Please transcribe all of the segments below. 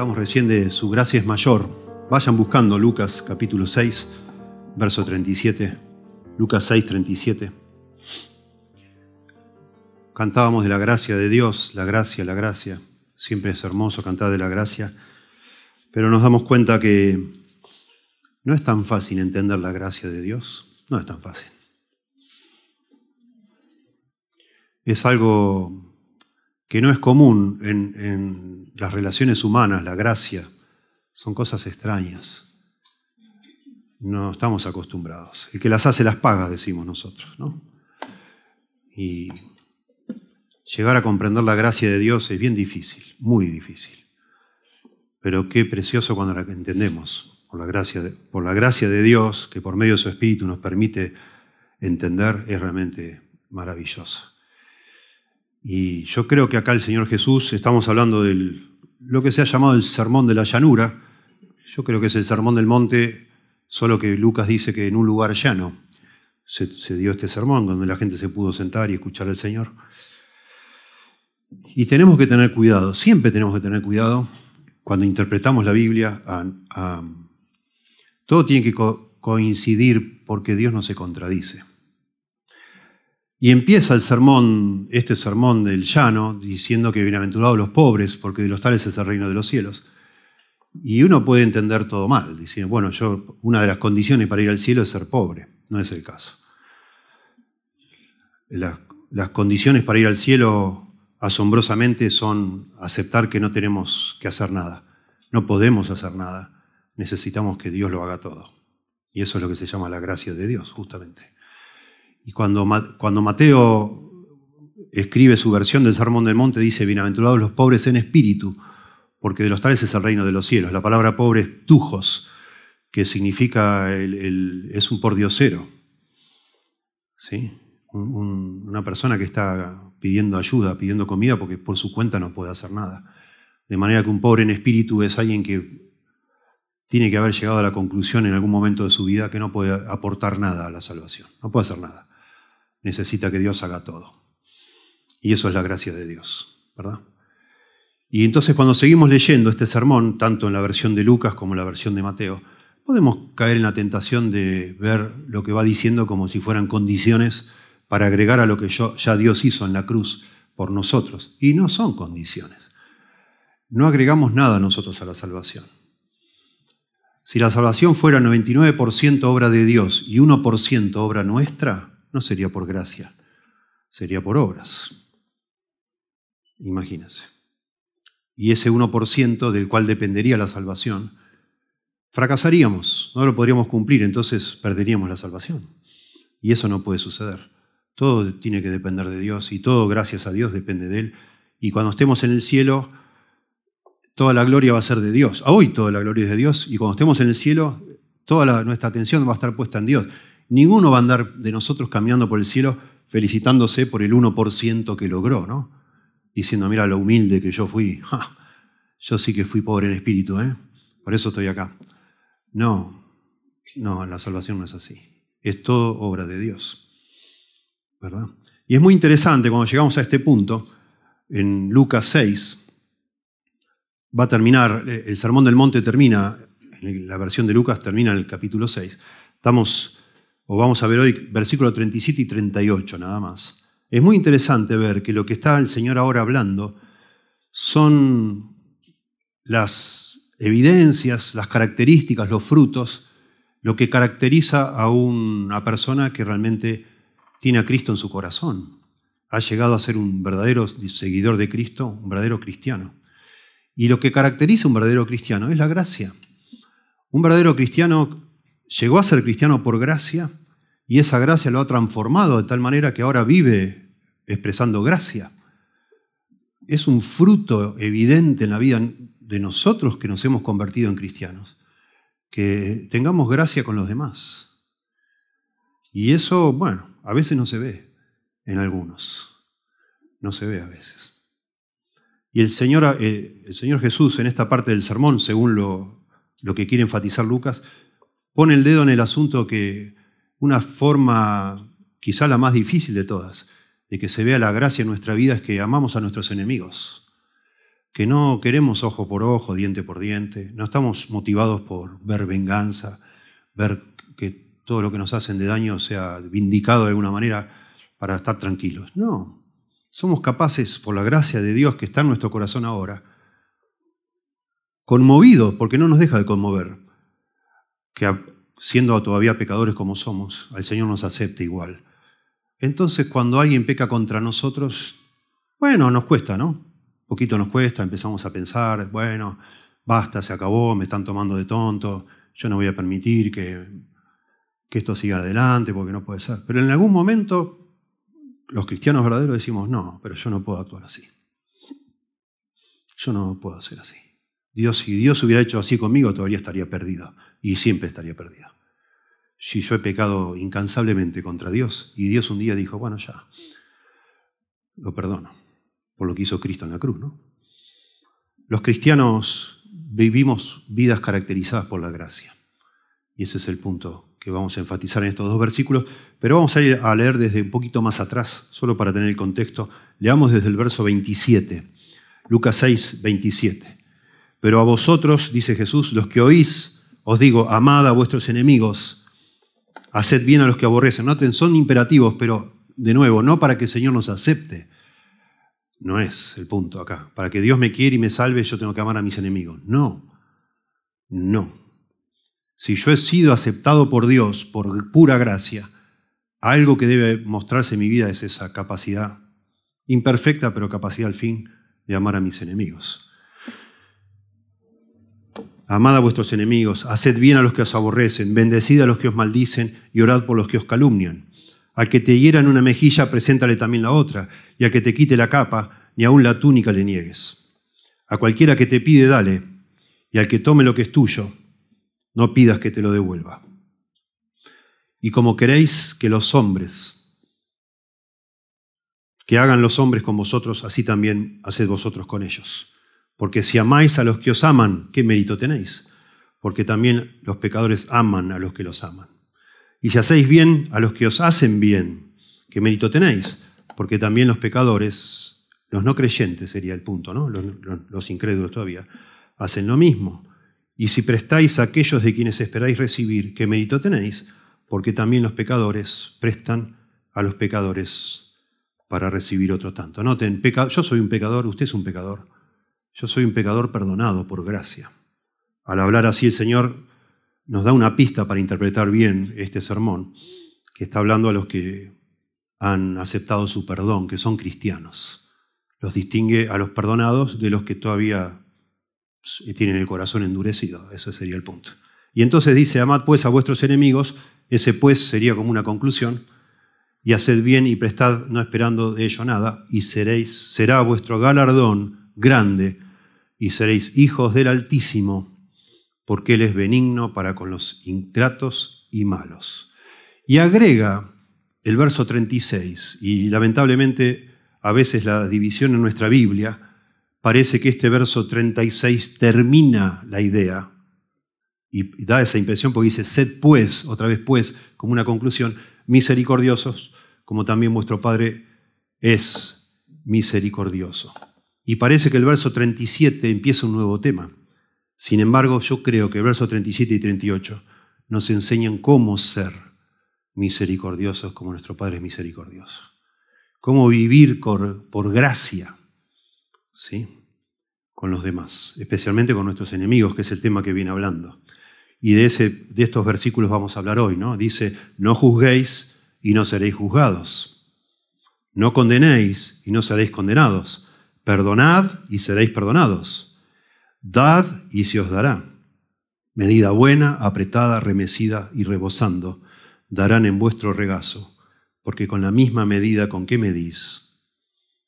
Cantamos recién de Su gracia es mayor. Vayan buscando Lucas capítulo 6, verso 37. Lucas 6, 37. Cantábamos de la gracia de Dios, la gracia, la gracia. Siempre es hermoso cantar de la gracia, pero nos damos cuenta que no es tan fácil entender la gracia de Dios. No es tan fácil. Es algo que no es común en, las relaciones humanas, la gracia, son cosas extrañas. No estamos acostumbrados. El que las hace las paga, decimos nosotros, ¿no? Y llegar a comprender la gracia de Dios es bien difícil, muy difícil. Pero qué precioso cuando la entendemos, por la gracia de, por la gracia de Dios, que por medio de su Espíritu nos permite entender, es realmente maravilloso. Y yo creo que acá el Señor Jesús, estamos hablando de lo que se ha llamado el sermón de la llanura. Yo creo que es el sermón del monte, solo que Lucas dice que en un lugar llano se, dio este sermón, donde la gente se pudo sentar y escuchar al Señor. Y tenemos que tener cuidado, siempre tenemos que tener cuidado cuando interpretamos la Biblia. todo tiene que coincidir porque Dios no se contradice. Y empieza el sermón, este sermón del llano, diciendo que bienaventurados los pobres, porque de los tales es el reino de los cielos. Y uno puede entender todo mal, diciendo, bueno, yo, una de las condiciones para ir al cielo es ser pobre. No es el caso. Las, las condiciones para ir al cielo, asombrosamente, son aceptar que no tenemos que hacer nada. No podemos hacer nada. Necesitamos que Dios lo haga todo. Y eso es lo que se llama la gracia de Dios, justamente. Y cuando, Mateo escribe su versión del Sermón del Monte, dice, bienaventurados los pobres en espíritu, porque de los tales es el reino de los cielos. La palabra pobre es tujos, que significa, es un pordiosero. ¿Sí? una persona que está pidiendo ayuda, pidiendo comida, porque por su cuenta no puede hacer nada. De manera que un pobre en espíritu es alguien que tiene que haber llegado a la conclusión en algún momento de su vida que no puede aportar nada a la salvación, no puede hacer nada necesita que Dios haga todo. Y eso es la gracia de Dios, ¿verdad? Y entonces cuando seguimos leyendo este sermón, tanto en la versión de Lucas como en la versión de Mateo, podemos caer en la tentación de ver lo que va diciendo como si fueran condiciones para agregar a lo que ya Dios hizo en la cruz por nosotros. Y no son condiciones. No agregamos nada nosotros a la salvación. Si la salvación fuera 99% obra de Dios y 1% obra nuestra, no sería por gracia, sería por obras. Imagínense. Y ese 1% del cual dependería la salvación, fracasaríamos, no lo podríamos cumplir, entonces perderíamos la salvación. Y eso no puede suceder. Todo tiene que depender de Dios y todo, gracias a Dios, depende de Él. Y cuando estemos en el cielo, toda la gloria va a ser de Dios. Hoy toda la gloria es de Dios y cuando estemos en el cielo, toda nuestra atención va a estar puesta en Dios. Ninguno va a andar de nosotros caminando por el cielo felicitándose por el 1% que logró, ¿no? Diciendo, mira lo humilde que yo fui. yo sí que fui pobre en espíritu, ¿eh? Por eso estoy acá. No, no, la salvación no es así. Es todo obra de Dios. ¿Verdad? Y es muy interesante cuando llegamos a este punto, en Lucas 6, va a terminar, eh, el Sermón del Monte termina, la versión de Lucas termina en el capítulo 6. Estamos o vamos a ver hoy versículos 37 y 38 nada más. Es muy interesante ver que lo que está el Señor ahora hablando son las evidencias, las características, los frutos, lo que caracteriza a una persona que realmente tiene a Cristo en su corazón. Ha llegado a ser un verdadero seguidor de Cristo, un verdadero cristiano. Y lo que caracteriza a un verdadero cristiano es la gracia. Un verdadero cristiano llegó a ser cristiano por gracia y esa gracia lo ha transformado de tal manera que ahora vive expresando gracia. Es un fruto evidente en la vida de nosotros que nos hemos convertido en cristianos, que tengamos gracia con los demás. Y eso, bueno, a veces no se ve en algunos, no se ve a veces. Y el Señor, eh, Jesús en esta parte del sermón, según lo, lo que quiere enfatizar Lucas, pone el dedo en el asunto que una forma quizá la más difícil de todas, de que se vea la gracia en nuestra vida es que amamos a nuestros enemigos. que no queremos ojo por ojo, diente por diente, no estamos motivados por ver venganza, ver que todo lo que nos hacen de daño sea vindicado de alguna manera para estar tranquilos. No, somos capaces, por la gracia de Dios que está en nuestro corazón ahora, conmovidos, porque no nos deja de conmover, que siendo todavía pecadores como somos, el Señor nos acepte igual. Entonces, cuando alguien peca contra nosotros, bueno, nos cuesta, ¿no? poquito nos cuesta, empezamos a pensar, bueno, basta, se acabó, me están tomando de tonto, yo no voy a permitir que, que esto siga adelante porque no puede ser. Pero en algún momento los cristianos verdaderos decimos, no, pero yo no puedo actuar así. Yo no puedo hacer así. Dios, si Dios hubiera hecho así conmigo, todavía estaría perdido y siempre estaría perdido. Si yo he pecado incansablemente contra Dios y Dios un día dijo, bueno, ya, lo perdono por lo que hizo Cristo en la cruz. ¿no? Los cristianos vivimos vidas caracterizadas por la gracia. Y ese es el punto que vamos a enfatizar en estos dos versículos. Pero vamos a ir a leer desde un poquito más atrás, solo para tener el contexto. Leamos desde el verso 27, Lucas 6, 27. Pero a vosotros, dice Jesús, los que oís, os digo, amad a vuestros enemigos, haced bien a los que aborrecen. Noten, son imperativos, pero de nuevo, no para que el Señor nos acepte, no es el punto acá. Para que Dios me quiera y me salve, yo tengo que amar a mis enemigos. No, no. Si yo he sido aceptado por Dios por pura gracia, algo que debe mostrarse en mi vida es esa capacidad, imperfecta, pero capacidad al fin de amar a mis enemigos. Amad a vuestros enemigos, haced bien a los que os aborrecen, bendecid a los que os maldicen y orad por los que os calumnian. Al que te hiera en una mejilla, preséntale también la otra, y al que te quite la capa, ni aun la túnica le niegues. A cualquiera que te pide, dale, y al que tome lo que es tuyo, no pidas que te lo devuelva. Y como queréis que los hombres, que hagan los hombres con vosotros, así también haced vosotros con ellos. Porque si amáis a los que os aman, ¿qué mérito tenéis? Porque también los pecadores aman a los que los aman. Y si hacéis bien a los que os hacen bien, ¿qué mérito tenéis? Porque también los pecadores, los no creyentes sería el punto, ¿no? Los, incrédulos todavía, hacen lo mismo. Y si prestáis a aquellos de quienes esperáis recibir, ¿qué mérito tenéis? Porque también los pecadores prestan a los pecadores para recibir otro tanto. Noten, yo soy un pecador, usted es un pecador. Yo soy un pecador perdonado por gracia. Al hablar así el Señor nos da una pista para interpretar bien este sermón, que está hablando a los que han aceptado su perdón, que son cristianos. Los distingue a los perdonados de los que todavía tienen el corazón endurecido. Ese sería el punto. Y entonces dice, amad pues a vuestros enemigos, ese pues sería como una conclusión, y haced bien y prestad no esperando de ello nada, y seréis, será vuestro galardón grande, y seréis hijos del Altísimo, porque Él es benigno para con los ingratos y malos. Y agrega el verso 36, y lamentablemente a veces la división en nuestra Biblia parece que este verso 36 termina la idea y da esa impresión porque dice, sed pues, otra vez pues, como una conclusión, misericordiosos, como también vuestro Padre es misericordioso. Y parece que el verso 37 empieza un nuevo tema. Sin embargo, yo creo que el verso 37 y 38 nos enseñan cómo ser misericordiosos como nuestro Padre es misericordioso. Cómo vivir por, gracia, ¿sí? Con los demás, especialmente con nuestros enemigos, que es el tema que viene hablando. Y de, ese, de estos versículos vamos a hablar hoy, ¿no? Dice, no juzguéis y no seréis juzgados. No condenéis y no seréis condenados. Perdonad y seréis perdonados Dad y se os dará. Medida buena, apretada, remecida y rebosando, darán en vuestro regazo, porque con la misma medida con que medís,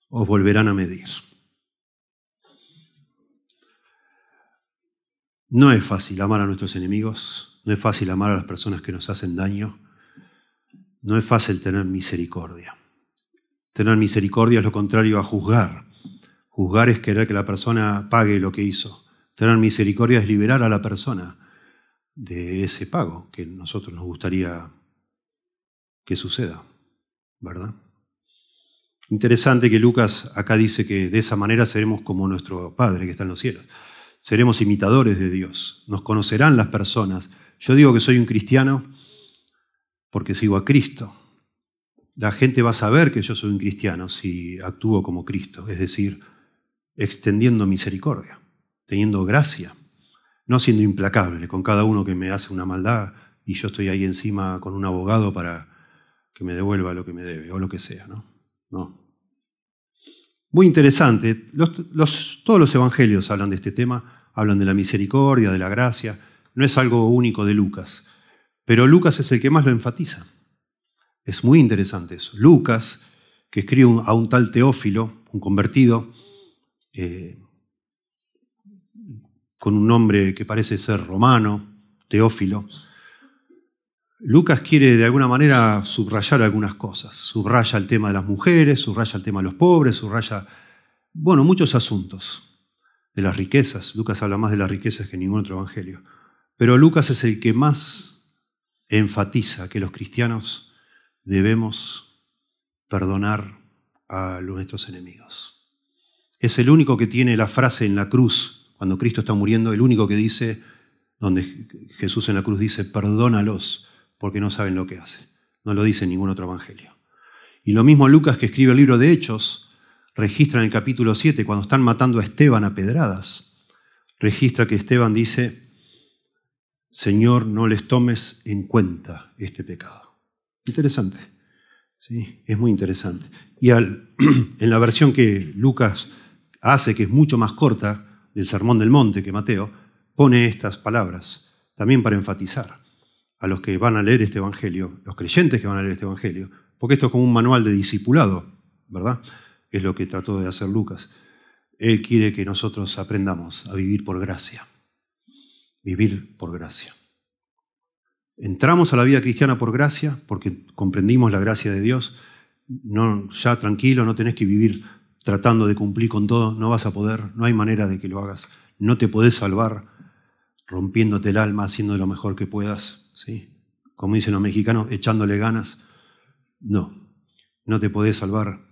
os volverán a medir. No es fácil amar a nuestros enemigos, no es fácil amar a las personas que nos hacen daño, no es fácil tener misericordia. Tener misericordia es lo contrario a juzgar. Juzgar es querer que la persona pague lo que hizo. Tener misericordia es liberar a la persona de ese pago que nosotros nos gustaría que suceda, ¿verdad? Interesante que Lucas acá dice que de esa manera seremos como nuestro Padre que está en los cielos. Seremos imitadores de Dios. Nos conocerán las personas. Yo digo que soy un cristiano porque sigo a Cristo. La gente va a saber que yo soy un cristiano si actúo como Cristo, es decir, extendiendo misericordia, teniendo gracia, no siendo implacable con cada uno que me hace una maldad y yo estoy ahí encima con un abogado para que me devuelva lo que me debe o lo que sea. No. no. Muy interesante. todos los evangelios hablan de este tema, hablan de la misericordia, de la gracia. No es algo único de Lucas, pero Lucas es el que más lo enfatiza. Es muy interesante eso. Lucas, que escribe a un tal Teófilo, un convertido, eh, con un nombre que parece ser romano, Teófilo, Lucas quiere de alguna manera subrayar algunas cosas. Subraya el tema de las mujeres, subraya el tema de los pobres, subraya, bueno, muchos asuntos de las riquezas. Lucas habla más de las riquezas que ningún otro evangelio. Pero Lucas es el que más enfatiza que los cristianos debemos perdonar a nuestros enemigos. Es el único que tiene la frase en la cruz, cuando Cristo está muriendo, el único que dice, donde Jesús en la cruz dice, perdónalos porque no saben lo que hace. No lo dice ningún otro evangelio. Y lo mismo Lucas que escribe el libro de Hechos, registra en el capítulo 7, cuando están matando a Esteban a pedradas, registra que Esteban dice, Señor, no les tomes en cuenta este pecado. Interesante. ¿sí? Es muy interesante. Y en la versión que Lucas hace, que es mucho más corta del Sermón del Monte que Mateo, pone estas palabras, también para enfatizar a los que van a leer este Evangelio, los creyentes que van a leer este Evangelio, porque esto es como un manual de discipulado, ¿verdad? Es lo que trató de hacer Lucas. Él quiere que nosotros aprendamos a vivir por gracia, vivir por gracia. Entramos a la vida cristiana por gracia, porque comprendimos la gracia de Dios. No, ya tranquilo, no tenés que vivir tratando de cumplir con todo, no vas a poder, no hay manera de que lo hagas. No te podés salvar rompiéndote el alma, haciendo lo mejor que puedas. ¿sí? Como dicen los mexicanos, echándole ganas. No, no te podés salvar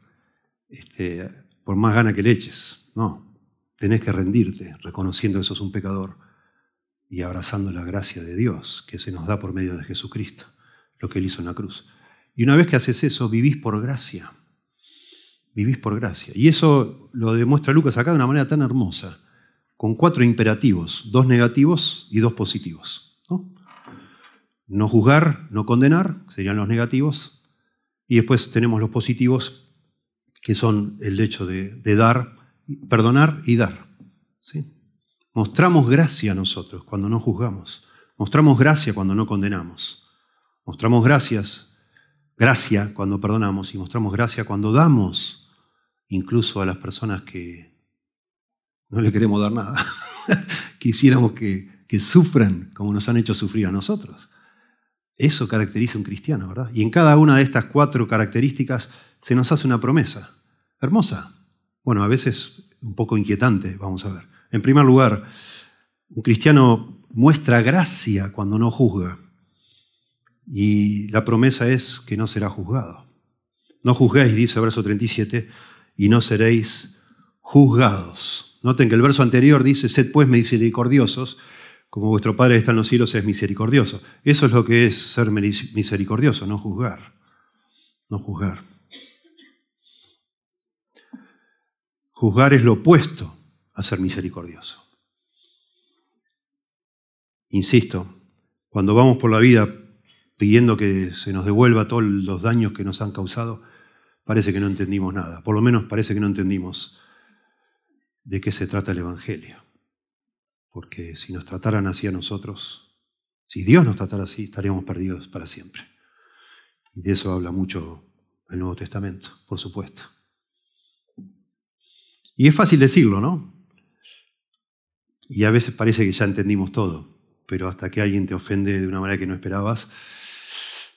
este, por más ganas que le eches. No, tenés que rendirte, reconociendo que sos un pecador y abrazando la gracia de Dios que se nos da por medio de Jesucristo, lo que Él hizo en la cruz. Y una vez que haces eso, vivís por gracia. Vivís por gracia. Y eso lo demuestra Lucas acá de una manera tan hermosa, con cuatro imperativos, dos negativos y dos positivos. ¿no? Juzgar, no condenar, serían los negativos. Y después tenemos los positivos, que son el hecho de, dar, perdonar y dar. Mostramos gracia a nosotros cuando no juzgamos. Mostramos gracia cuando no condenamos. Mostramos gracias, gracia cuando perdonamos y mostramos gracia cuando damos, incluso a las personas que no le queremos dar nada. Quisiéramos que, que sufran como nos han hecho sufrir a nosotros. Eso caracteriza a un cristiano, ¿verdad? Y en cada una de estas cuatro características se nos hace una promesa. Hermosa. Bueno, a veces un poco inquietante, vamos a ver. En primer lugar, un cristiano muestra gracia cuando no juzga. Y la promesa es que no será juzgado. No juzguéis, dice verso 37, y no seréis juzgados. Noten que el verso anterior dice, sed pues misericordiosos, como vuestro Padre está en los cielos es misericordioso. Eso es lo que es ser misericordioso, no juzgar. No juzgar. Juzgar es lo opuesto a ser misericordioso. Insisto, cuando vamos por la vida pidiendo que se nos devuelva todos los daños que nos han causado, parece que no entendimos nada. Por lo menos parece que no entendimos de qué se trata el Evangelio. Porque si nos trataran así a nosotros, si Dios nos tratara así, estaríamos perdidos para siempre. Y de eso habla mucho el Nuevo Testamento, por supuesto. Y es fácil decirlo, ¿no? Y a veces parece que ya entendimos todo, pero hasta que alguien te ofende de una manera que no esperabas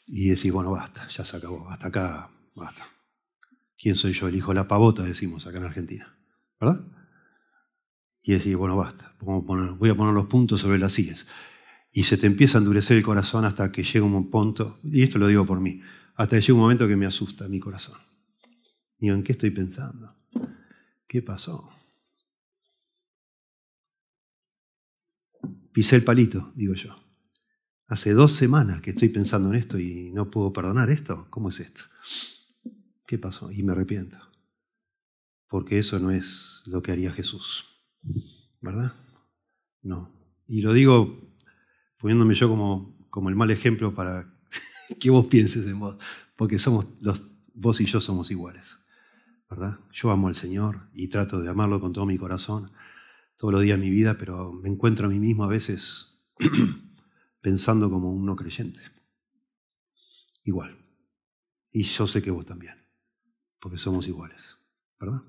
y decís, bueno, basta, ya se acabó, hasta acá, basta. ¿Quién soy yo? El hijo de la pavota, decimos acá en Argentina, ¿verdad? y decir, bueno, basta, voy a poner los puntos sobre las sillas. Y se te empieza a endurecer el corazón hasta que llega un punto, y esto lo digo por mí, hasta que llega un momento que me asusta mi corazón. Digo, ¿en qué estoy pensando? ¿Qué pasó? Pisé el palito, digo yo. Hace dos semanas que estoy pensando en esto y no puedo perdonar esto. ¿Cómo es esto? ¿Qué pasó? Y me arrepiento. Porque eso no es lo que haría Jesús. ¿Verdad? No. Y lo digo poniéndome yo como, como el mal ejemplo para que vos pienses en vos. Porque somos los, vos y yo somos iguales. ¿Verdad? Yo amo al Señor y trato de amarlo con todo mi corazón todos los días de mi vida, pero me encuentro a mí mismo a veces pensando como un no creyente. Igual. Y yo sé que vos también, porque somos iguales, ¿verdad?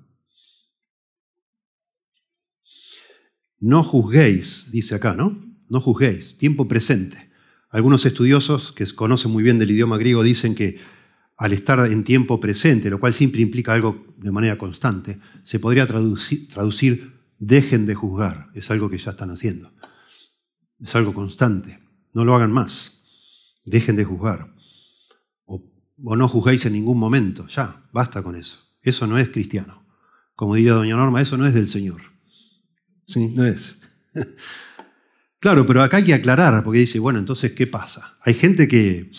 No juzguéis, dice acá, ¿no? No juzguéis, tiempo presente. Algunos estudiosos que conocen muy bien del idioma griego dicen que al estar en tiempo presente, lo cual siempre implica algo de manera constante, se podría traducir, traducir dejen de juzgar, es algo que ya están haciendo. Es algo constante. No lo hagan más. Dejen de juzgar. O, no juzgáis en ningún momento. Ya, basta con eso. Eso no es cristiano. Como diría doña Norma, eso no es del Señor. Sí, no es. claro, pero acá hay que aclarar, porque dice, bueno, entonces, ¿qué pasa? Hay gente que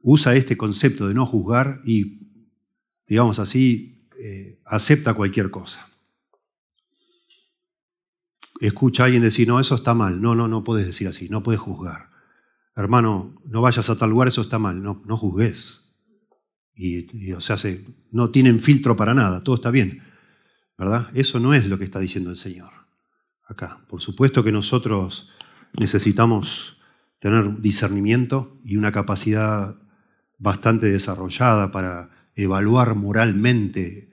usa este concepto de no juzgar y, digamos así, eh, acepta cualquier cosa escucha a alguien decir, no, eso está mal. No, no, no puedes decir así, no puedes juzgar. Hermano, no vayas a tal lugar, eso está mal. No, no juzgues. Y, o sea, se, no tienen filtro para nada, todo está bien. ¿Verdad? Eso no es lo que está diciendo el Señor acá. Por supuesto que nosotros necesitamos tener discernimiento y una capacidad bastante desarrollada para evaluar moralmente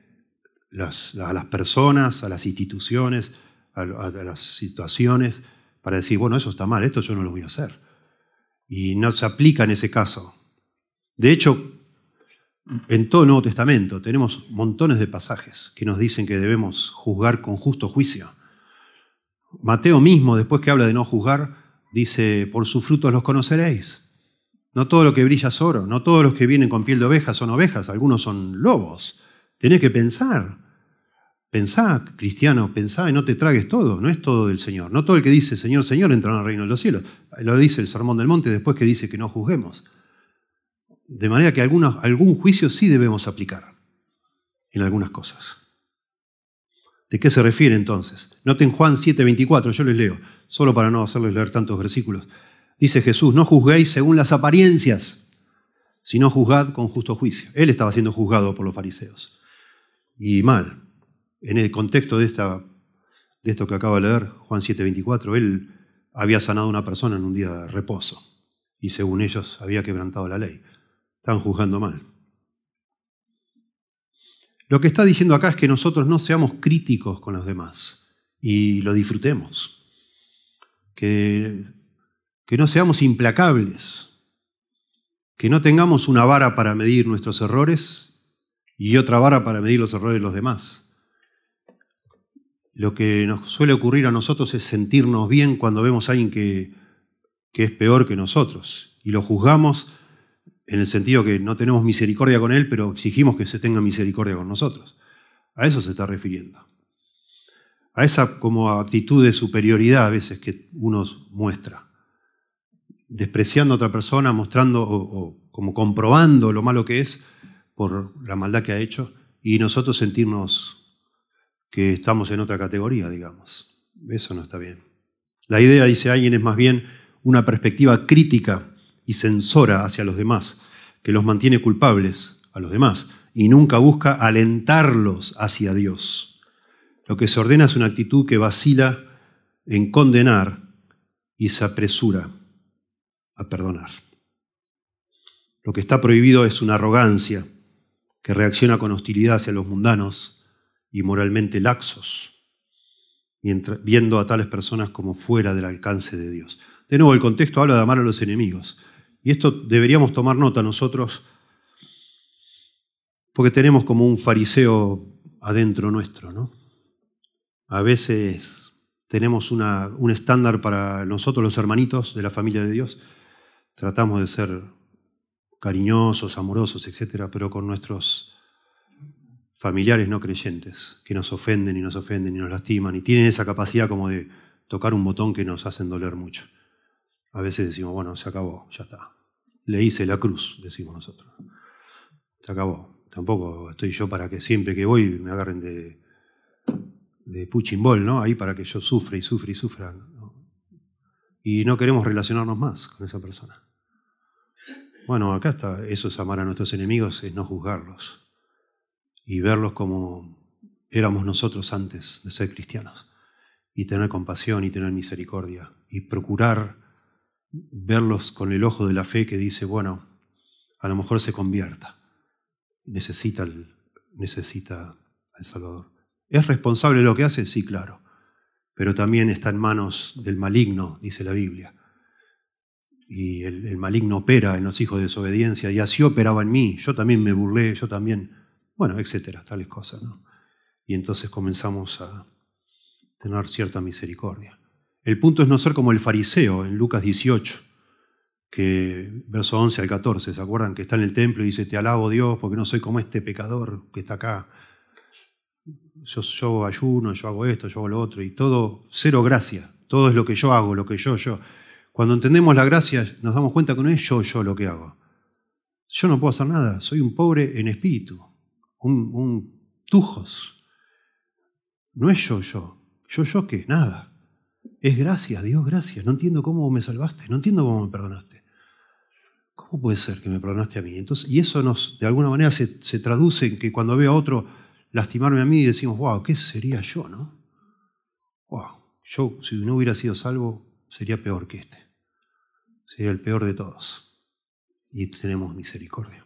a las personas, a las instituciones, a, las situaciones para decir, bueno, eso está mal, esto yo no lo voy a hacer. Y no se aplica en ese caso. De hecho, en todo Nuevo Testamento tenemos montones de pasajes que nos dicen que debemos juzgar con justo juicio. Mateo mismo, después que habla de no juzgar, dice, por sus frutos los conoceréis. No todo lo que brilla es oro, no todos los que vienen con piel de oveja son ovejas, algunos son lobos. Tenés que pensar. Pensá, cristiano, pensá y no te tragues todo, no es todo del Señor. No todo el que dice Señor, Señor entra en el reino de los cielos. Lo dice el Sermón del Monte después que dice que no juzguemos. De manera que algún juicio sí debemos aplicar en algunas cosas. ¿De qué se refiere entonces? Noten Juan 7:24, yo les leo, solo para no hacerles leer tantos versículos. Dice Jesús, no juzguéis según las apariencias, sino juzgad con justo juicio. Él estaba siendo juzgado por los fariseos. Y mal, en el contexto de, de esto que acaba de leer, Juan 7:24, él había sanado a una persona en un día de reposo y según ellos había quebrantado la ley. Están juzgando mal. Lo que está diciendo acá es que nosotros no seamos críticos con los demás y lo disfrutemos. Que, que no seamos implacables. Que no tengamos una vara para medir nuestros errores y otra vara para medir los errores de los demás lo que nos suele ocurrir a nosotros es sentirnos bien cuando vemos a alguien que, es peor que nosotros y lo juzgamos en el sentido que no tenemos misericordia con él, pero exigimos que se tenga misericordia con nosotros. A eso se está refiriendo. A esa como actitud de superioridad a veces que uno muestra. Despreciando a otra persona, mostrando o como comprobando lo malo que es por la maldad que ha hecho y nosotros sentirnos que estamos en otra categoría, digamos. Eso no está bien. La idea, dice alguien, es más bien una perspectiva crítica y censora hacia los demás, que los mantiene culpables a los demás y nunca busca alentarlos hacia Dios. Lo que se ordena es una actitud que vacila en condenar y se apresura a perdonar. Lo que está prohibido es una arrogancia que reacciona con hostilidad hacia los mundanos y moralmente laxos, viendo a tales personas como fuera del alcance de Dios. De nuevo, el contexto habla de amar a los enemigos. Y esto deberíamos tomar nota nosotros, porque tenemos como un fariseo adentro nuestro, ¿no? A veces tenemos un estándar para nosotros los hermanitos de la familia de Dios. Tratamos de ser cariñosos, amorosos, etcétera, pero con nuestros familiares no creyentes que nos ofenden y nos ofenden y nos lastiman y tienen esa capacidad como de tocar un botón que nos hacen doler mucho. A veces decimos, bueno, se acabó, ya está. Le hice la cruz, decimos nosotros. Se acabó. Tampoco estoy yo para que siempre que voy me agarren de, de puchimbol, ¿no? Ahí para que yo sufra y sufra y sufra. Y no queremos relacionarnos más con esa persona. Bueno, acá está, eso es amar a nuestros enemigos, es no juzgarlos y verlos como éramos nosotros antes de ser cristianos. Y tener compasión y tener misericordia y procurar verlos con el ojo de la fe que dice, bueno, a lo mejor se convierta. Necesita, necesita al Salvador. ¿Es responsable lo que hace? Sí, claro. Pero también está en manos del maligno, dice la Biblia. Y el, maligno opera en los hijos de desobediencia, y así operaba en mí. Yo también me burlé, yo también, bueno, etcétera, tales cosas. ¿no? Y entonces comenzamos a tener cierta misericordia. El punto es no ser como el fariseo en Lucas 18, que verso 11 al 14, ¿se acuerdan? Que está en el templo y dice, te alabo Dios porque no soy como este pecador que está acá yo, ayuno, yo hago esto, yo hago lo otro, y todo, cero gracia, todo es lo que yo hago, lo que yo, yo. Cuando entendemos la gracia nos damos cuenta que no es yo, yo lo que hago. Yo no puedo hacer nada, soy un pobre en espíritu, un, un tujos. No es yo, yo. Yo, yo qué, nada. Es gracia, Dios, gracias. No entiendo cómo me salvaste, no entiendo cómo me perdonaste. ¿Cómo puede ser que me perdonaste a mí? Entonces, y eso nos, de alguna manera se, traduce en que cuando veo a otro lastimarme a mí decimos, wow, ¿qué sería yo, no? Wow, yo si no hubiera sido salvo sería peor que este. Sería el peor de todos. Y tenemos misericordia.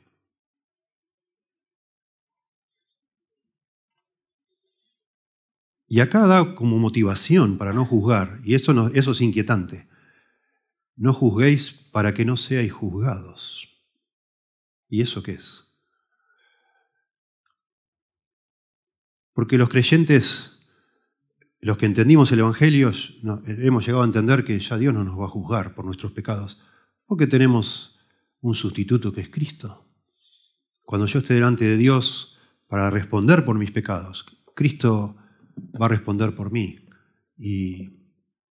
Y acá da como motivación para no juzgar, y eso, no, eso es inquietante. No juzguéis para que no seáis juzgados. ¿Y eso qué es? Porque los creyentes, los que entendimos el Evangelio, hemos llegado a entender que ya Dios no nos va a juzgar por nuestros pecados, porque tenemos un sustituto que es Cristo. Cuando yo esté delante de Dios para responder por mis pecados, Cristo va a responder por mí. Y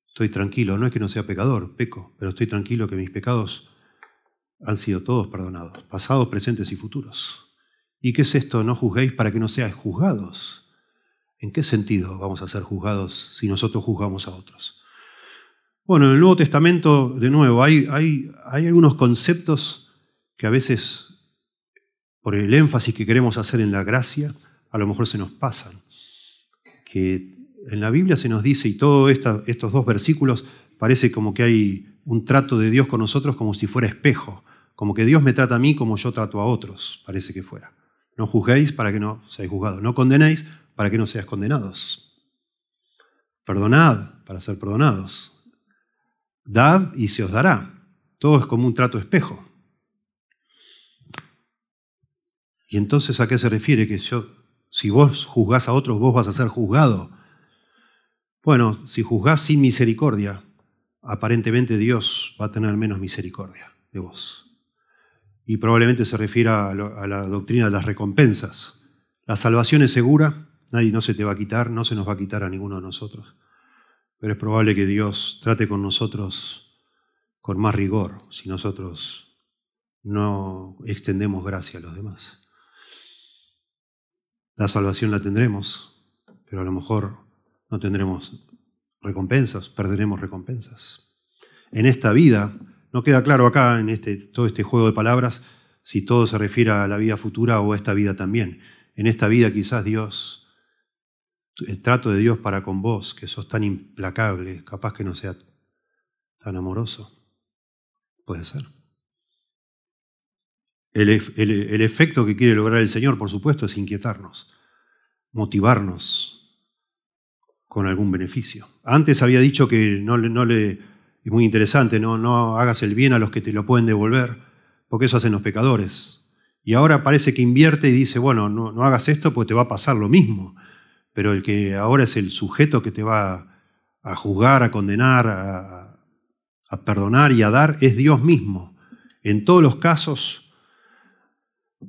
estoy tranquilo, no es que no sea pecador, peco, pero estoy tranquilo que mis pecados han sido todos perdonados, pasados, presentes y futuros. ¿Y qué es esto? No juzguéis para que no seáis juzgados. ¿En qué sentido vamos a ser juzgados si nosotros juzgamos a otros? Bueno, en el Nuevo Testamento, de nuevo, hay, hay, hay algunos conceptos que a veces, por el énfasis que queremos hacer en la gracia, a lo mejor se nos pasan. Que en la Biblia se nos dice, y todos estos dos versículos, parece como que hay un trato de Dios con nosotros como si fuera espejo, como que Dios me trata a mí como yo trato a otros, parece que fuera. No juzguéis para que no seáis juzgados, no condenéis para que no seas condenados. Perdonad para ser perdonados. Dad y se os dará. Todo es como un trato espejo. Y entonces, ¿a qué se refiere? Que yo, si vos juzgás a otros, vos vas a ser juzgado. Bueno, si juzgás sin misericordia, aparentemente Dios va a tener menos misericordia de vos. Y probablemente se refiera a, la doctrina de las recompensas. La salvación es segura, Nadie no se te va a quitar, no se nos va a quitar a ninguno de nosotros. Pero es probable que Dios trate con nosotros con más rigor si nosotros no extendemos gracia a los demás. La salvación la tendremos, pero a lo mejor no tendremos recompensas, perderemos recompensas. En esta vida, no queda claro acá en este, todo este juego de palabras si todo se refiere a la vida futura o a esta vida también. En esta vida quizás Dios el trato de Dios para con vos, que sos tan implacable, capaz que no sea tan amoroso. Puede ser. El, efecto que quiere lograr el Señor, por supuesto, es inquietarnos, motivarnos con algún beneficio. Antes había dicho que no, no le, es muy interesante, no, no hagas el bien a los que te lo pueden devolver, porque eso hacen los pecadores. Y ahora parece que invierte y dice, bueno, no, no hagas esto porque te va a pasar lo mismo pero el que ahora es el sujeto que te va a juzgar, a condenar, a, perdonar y a dar es Dios mismo. En todos los casos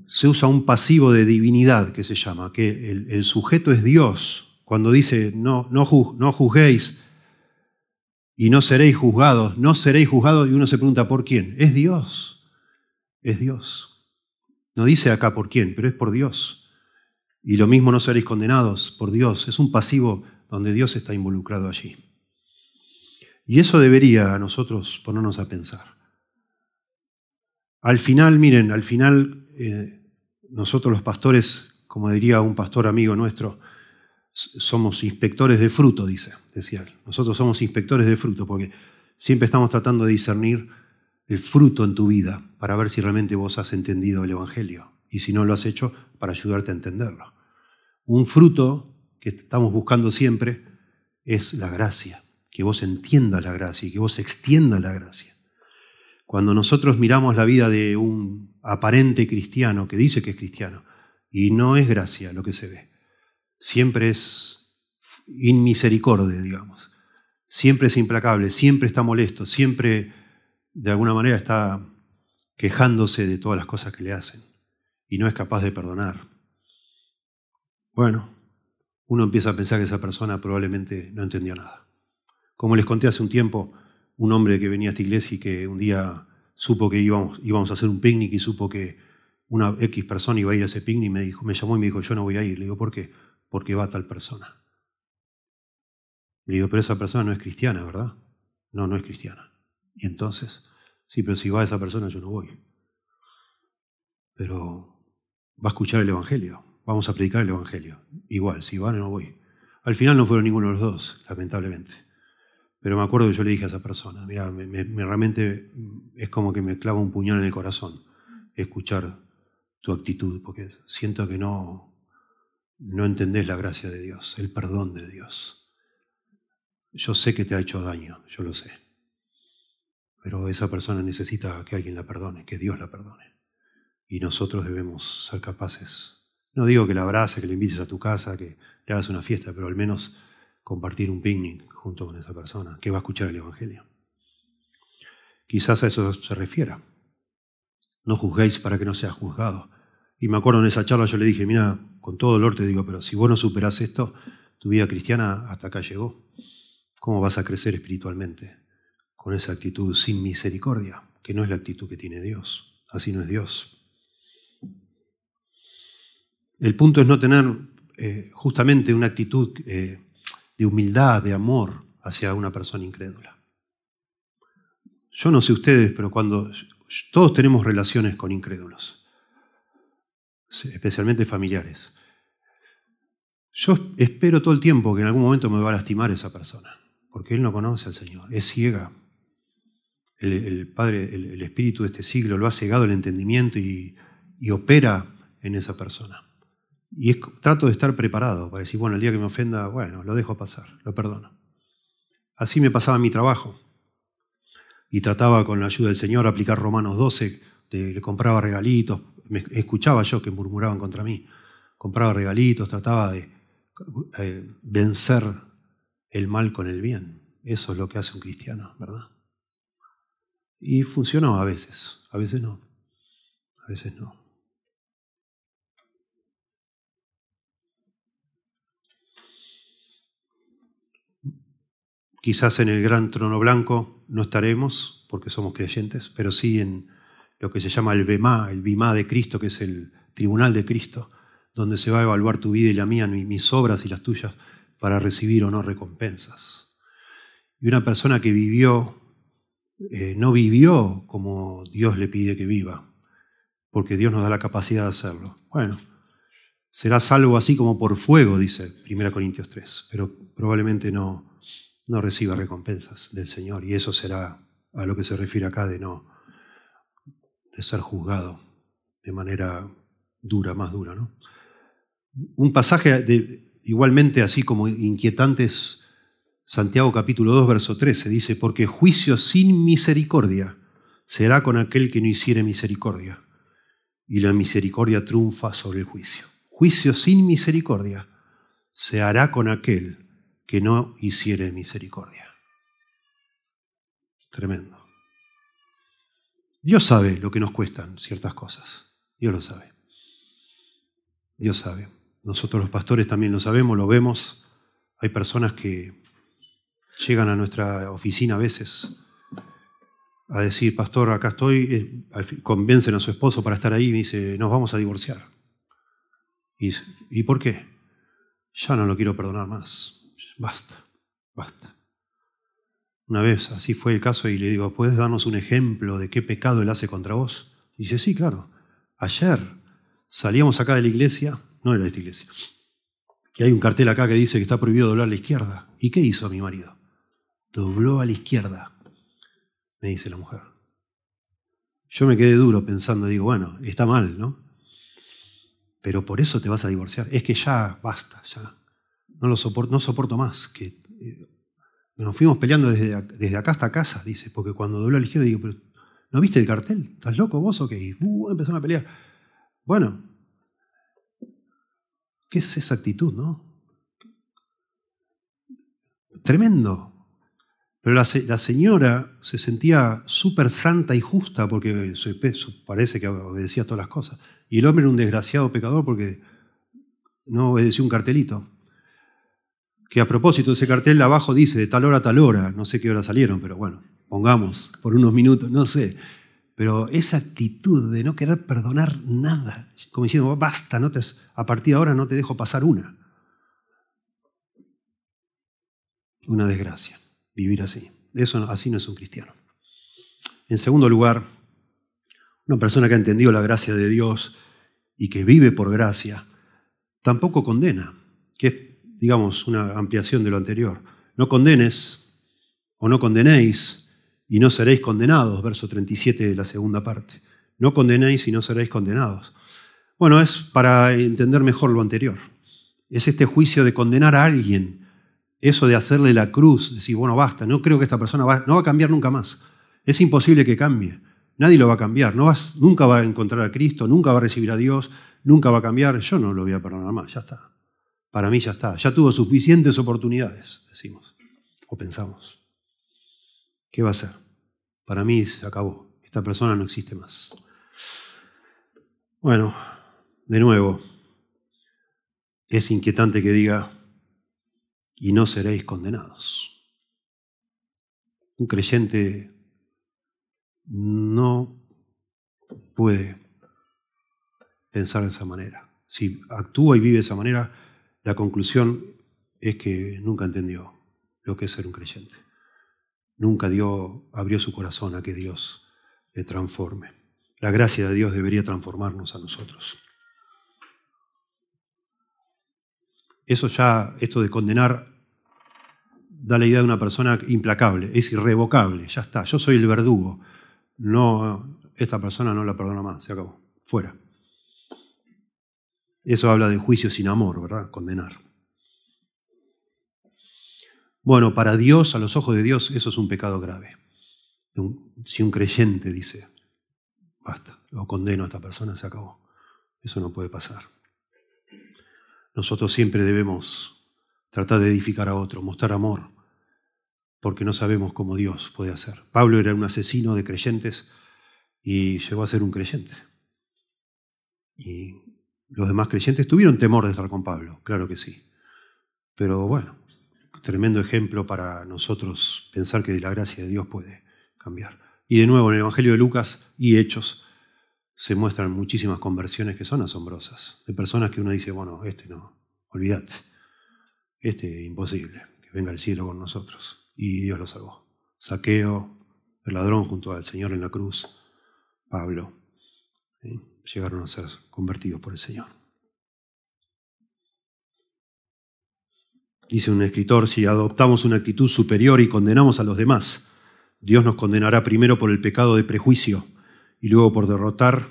se usa un pasivo de divinidad que se llama, que el, sujeto es Dios. Cuando dice no, no, no juzguéis y no seréis juzgados, no seréis juzgados, y uno se pregunta por quién. Es Dios, es Dios. No dice acá por quién, pero es por Dios. Y lo mismo no seréis condenados por Dios. Es un pasivo donde Dios está involucrado allí. Y eso debería a nosotros ponernos a pensar. Al final, miren, al final eh, nosotros los pastores, como diría un pastor amigo nuestro, somos inspectores de fruto, dice, decía él. Nosotros somos inspectores de fruto porque siempre estamos tratando de discernir el fruto en tu vida para ver si realmente vos has entendido el Evangelio y si no lo has hecho, para ayudarte a entenderlo. Un fruto que estamos buscando siempre es la gracia, que vos entiendas la gracia y que vos extiendas la gracia. Cuando nosotros miramos la vida de un aparente cristiano que dice que es cristiano y no es gracia lo que se ve, siempre es inmisericordia, digamos. Siempre es implacable, siempre está molesto, siempre de alguna manera está quejándose de todas las cosas que le hacen y no es capaz de perdonar. Bueno, uno empieza a pensar que esa persona probablemente no entendió nada. Como les conté hace un tiempo, un hombre que venía a esta iglesia y que un día supo que íbamos, íbamos a hacer un picnic y supo que una X persona iba a ir a ese picnic, me, dijo, me llamó y me dijo, yo no voy a ir. Le digo, ¿por qué? porque va tal persona. Le digo, pero esa persona no es cristiana, ¿verdad? No, no es cristiana. Y entonces, sí, pero si va esa persona yo no voy. Pero va a escuchar el Evangelio, vamos a predicar el Evangelio. Igual, si va no voy. Al final no fueron ninguno de los dos, lamentablemente. Pero me acuerdo que yo le dije a esa persona, mira, me, realmente es como que me clava un puñal en el corazón escuchar tu actitud, porque siento que no, no entendés la gracia de Dios, el perdón de Dios. Yo sé que te ha hecho daño, yo lo sé. Pero esa persona necesita que alguien la perdone, que Dios la perdone. Y nosotros debemos ser capaces. No digo que la abrace, que le invites a tu casa, que le hagas una fiesta, pero al menos compartir un picnic junto con esa persona que va a escuchar el Evangelio. Quizás a eso se refiera. No juzguéis para que no seas juzgado. Y me acuerdo en esa charla yo le dije, mira, con todo dolor te digo, pero si vos no superás esto, tu vida cristiana hasta acá llegó. ¿Cómo vas a crecer espiritualmente? Con esa actitud sin misericordia, que no es la actitud que tiene Dios. Así no es Dios. El punto es no tener eh, justamente una actitud eh, de humildad, de amor hacia una persona incrédula. Yo no sé ustedes, pero cuando todos tenemos relaciones con incrédulos especialmente familiares. Yo espero todo el tiempo que en algún momento me va a lastimar esa persona, porque él no conoce al Señor, es ciega. El, Padre, el, Espíritu de este siglo lo ha cegado el entendimiento y, opera en esa persona. Y trato de estar preparado para decir, bueno, el día que me ofenda, bueno, lo dejo pasar, lo perdono. Así me pasaba mi trabajo. Y trataba con la ayuda del Señor aplicar Romanos 12, le compraba regalitos, me escuchaba yo que murmuraban contra mí. Compraba regalitos, trataba de eh, vencer el mal con el bien. Eso es lo que hace un cristiano, ¿verdad? Y funcionó a veces, a veces no, a veces no. Quizás en el gran trono blanco no estaremos porque somos creyentes, pero sí en lo que se llama el BEMA, el BIMA de Cristo, que es el tribunal de Cristo, donde se va a evaluar tu vida y la mía, mis obras y las tuyas, para recibir o no recompensas. Y una persona que vivió, eh, no vivió como Dios le pide que viva, porque Dios nos da la capacidad de hacerlo. Bueno, será salvo así como por fuego, dice 1 Corintios 3, pero probablemente no, no reciba recompensas del Señor. Y eso será a lo que se refiere acá de no, de ser juzgado de manera dura, más dura. ¿no? Un pasaje igualmente así como inquietante es Santiago capítulo 2, verso 13, dice, porque juicio sin misericordia será con aquel que no hiciere misericordia, y la misericordia triunfa sobre el juicio. Juicio sin misericordia se hará con aquel que no hiciere misericordia. Tremendo. Dios sabe lo que nos cuestan ciertas cosas. Dios lo sabe. Dios sabe. Nosotros los pastores también lo sabemos, lo vemos. Hay personas que llegan a nuestra oficina a veces a decir, pastor, acá estoy, eh, convencen a su esposo para estar ahí y dice, nos vamos a divorciar. ¿Y, ¿Y por qué? Ya no lo quiero perdonar más. Basta, basta. Una vez así fue el caso y le digo, ¿puedes darnos un ejemplo de qué pecado él hace contra vos? Y dice, sí, claro. Ayer salíamos acá de la iglesia, no de la iglesia, y hay un cartel acá que dice que está prohibido doblar a la izquierda. ¿Y qué hizo mi marido? Dobló a la izquierda, me dice la mujer. Yo me quedé duro pensando, digo, bueno, está mal, ¿no? Pero por eso te vas a divorciar. Es que ya basta, ya. No lo soporto, no soporto más. Que, eh, nos fuimos peleando desde, desde, acá hasta casa, dice, porque cuando dobló a la izquierda digo, pero ¿no viste el cartel? ¿Estás loco vos o qué? Uh, empezaron a pelear. Bueno, ¿qué es esa actitud, no? Tremendo. Pero la, la señora se sentía súper santa y justa porque parece que obedecía todas las cosas. Y el hombre era un desgraciado pecador porque no obedeció un cartelito. Que a propósito, ese cartel abajo dice de tal hora a tal hora, no sé qué hora salieron, pero bueno, pongamos por unos minutos, no sé. Pero esa actitud de no querer perdonar nada, como diciendo, basta, no te, a partir de ahora no te dejo pasar una. Una desgracia, vivir así. Eso así no es un cristiano. En segundo lugar, una persona que ha entendido la gracia de Dios y que vive por gracia, tampoco condena, que es, digamos, una ampliación de lo anterior. No condenes o no condenéis y no seréis condenados, verso 37 de la segunda parte. No condenéis y no seréis condenados. Bueno, es para entender mejor lo anterior. Es este juicio de condenar a alguien, eso de hacerle la cruz, decir, bueno, basta, no creo que esta persona no va a cambiar nunca más. Es imposible que cambie. Nadie lo va a cambiar. No vas, nunca va a encontrar a Cristo, nunca va a recibir a Dios, nunca va a cambiar. Yo no lo voy a perdonar más, ya está. Para mí ya está. Ya tuvo suficientes oportunidades, decimos, o pensamos. ¿Qué va a hacer? Para mí se acabó. Esta persona no existe más. Bueno, de nuevo, es inquietante que diga, y no seréis condenados. Un creyente no puede pensar de esa manera. Si actúa y vive de esa manera, la conclusión es que nunca entendió lo que es ser un creyente. Nunca abrió su corazón a que Dios le transforme. La gracia de Dios debería transformarnos a nosotros. Eso ya, esto de condenar, da la idea de una persona implacable, es irrevocable, ya está, yo soy el verdugo no, esta persona no la perdona más, se acabó, fuera. Eso habla de juicio sin amor, ¿verdad? Condenar. Bueno, para Dios, a los ojos de Dios, eso es un pecado grave. Si un creyente dice, basta, lo condeno a esta persona, se acabó. Eso no puede pasar. Nosotros siempre debemos tratar de edificar a otro, mostrar amor, porque no sabemos cómo Dios puede hacer. Pablo era un asesino de creyentes y llegó a ser un creyente. Y los demás creyentes tuvieron temor de estar con Pablo, claro que sí. Pero bueno, tremendo ejemplo para nosotros pensar que la gracia de Dios puede cambiar. Y de nuevo, en el Evangelio de Lucas y Hechos se muestran muchísimas conversiones que son asombrosas, de personas que uno dice, bueno, este no, olvídate, este es imposible, que venga el cielo con nosotros y Dios lo salvó. Saqueo, el ladrón junto al Señor en la cruz, Pablo, llegaron a ser convertidos por el Señor. Dice un escritor, si adoptamos una actitud superior y condenamos a los demás, Dios nos condenará primero por el pecado de prejuicio y luego por derrotar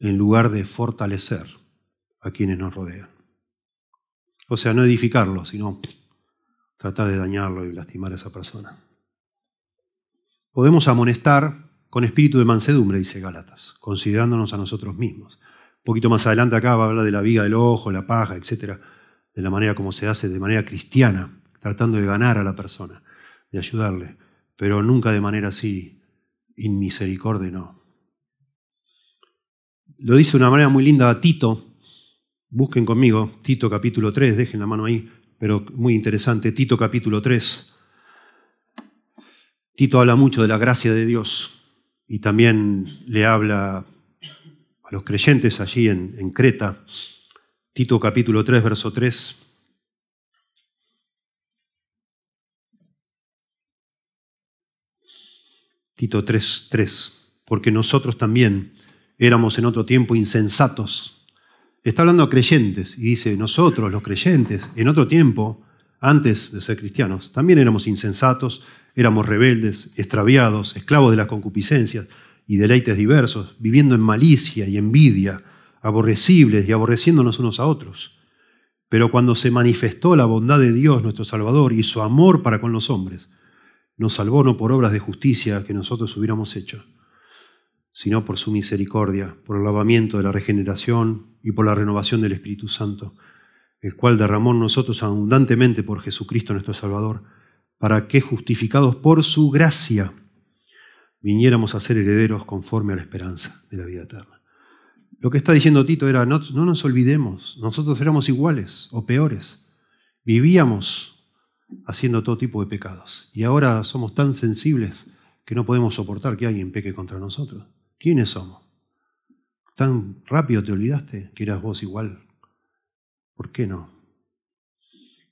en lugar de fortalecer a quienes nos rodean. O sea, no edificarlos, sino tratar de dañarlo y lastimar a esa persona. Podemos amonestar con espíritu de mansedumbre, dice Gálatas, considerándonos a nosotros mismos. Un poquito más adelante acá va a hablar de la viga del ojo, la paja, etcétera, de la manera como se hace de manera cristiana, tratando de ganar a la persona, de ayudarle, pero nunca de manera así, inmisericordia, no. Lo dice de una manera muy linda Tito, Busquen conmigo Tito capítulo 3, dejen la mano ahí, pero muy interesante, Tito capítulo 3. Tito habla mucho de la gracia de Dios y también le habla a los creyentes allí en, Creta. Tito capítulo 3, verso 3. Tito 3, 3. Porque nosotros también éramos en otro tiempo insensatos. Está hablando a creyentes y dice, nosotros los creyentes, en otro tiempo, antes de ser cristianos, también éramos insensatos, éramos rebeldes, extraviados, esclavos de las concupiscencias y deleites diversos, viviendo en malicia y envidia aborrecibles y aborreciéndonos unos a otros. Pero cuando se manifestó la bondad de Dios, nuestro Salvador, y su amor para con los hombres, nos salvó no por obras de justicia que nosotros hubiéramos hecho, sino por su misericordia, por el lavamiento de la regeneración y por la renovación del Espíritu Santo, el cual derramó en nosotros abundantemente por Jesucristo nuestro Salvador, para que, justificados por su gracia, viniéramos a ser herederos conforme a la esperanza de la vida eterna. Lo que está diciendo Tito era, no, no nos olvidemos, nosotros éramos iguales o peores. Vivíamos haciendo todo tipo de pecados. Y ahora somos tan sensibles que no podemos soportar que alguien peque contra nosotros. ¿Quiénes somos? ¿Tan rápido te olvidaste que eras vos igual? ¿Por qué no?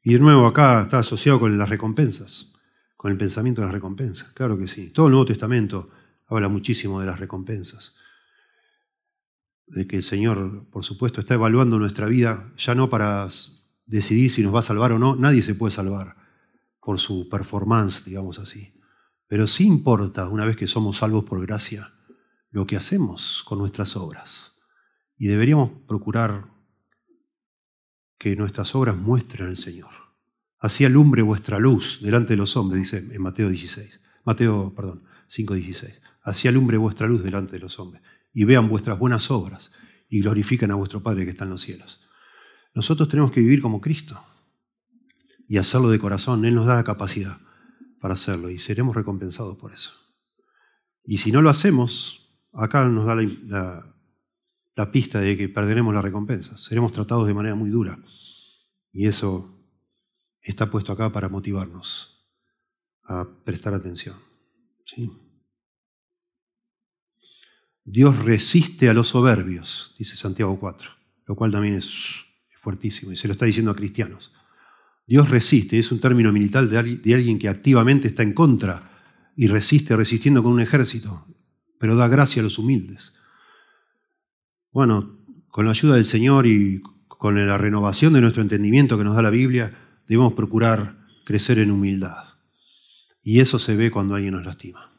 Y de nuevo acá está asociado con las recompensas, con el pensamiento de las recompensas. Claro que sí. Todo el Nuevo Testamento habla muchísimo de las recompensas de que el Señor, por supuesto, está evaluando nuestra vida, ya no para decidir si nos va a salvar o no, nadie se puede salvar por su performance, digamos así. Pero sí importa, una vez que somos salvos por gracia, lo que hacemos con nuestras obras. Y deberíamos procurar que nuestras obras muestren al Señor. Así alumbre vuestra luz delante de los hombres, dice en Mateo 16. Mateo, perdón, 5:16. Así alumbre vuestra luz delante de los hombres y vean vuestras buenas obras y glorifican a vuestro Padre que está en los cielos. Nosotros tenemos que vivir como Cristo y hacerlo de corazón. Él nos da la capacidad para hacerlo y seremos recompensados por eso. Y si no lo hacemos, acá nos da la, la pista de que perderemos la recompensa. Seremos tratados de manera muy dura. Y eso está puesto acá para motivarnos a prestar atención. ¿Sí? Dios resiste a los soberbios, dice Santiago 4, lo cual también es fuertísimo y se lo está diciendo a cristianos. Dios resiste, es un término militar de alguien que activamente está en contra y resiste resistiendo con un ejército, pero da gracia a los humildes. Bueno, con la ayuda del Señor y con la renovación de nuestro entendimiento que nos da la Biblia, debemos procurar crecer en humildad. Y eso se ve cuando alguien nos lastima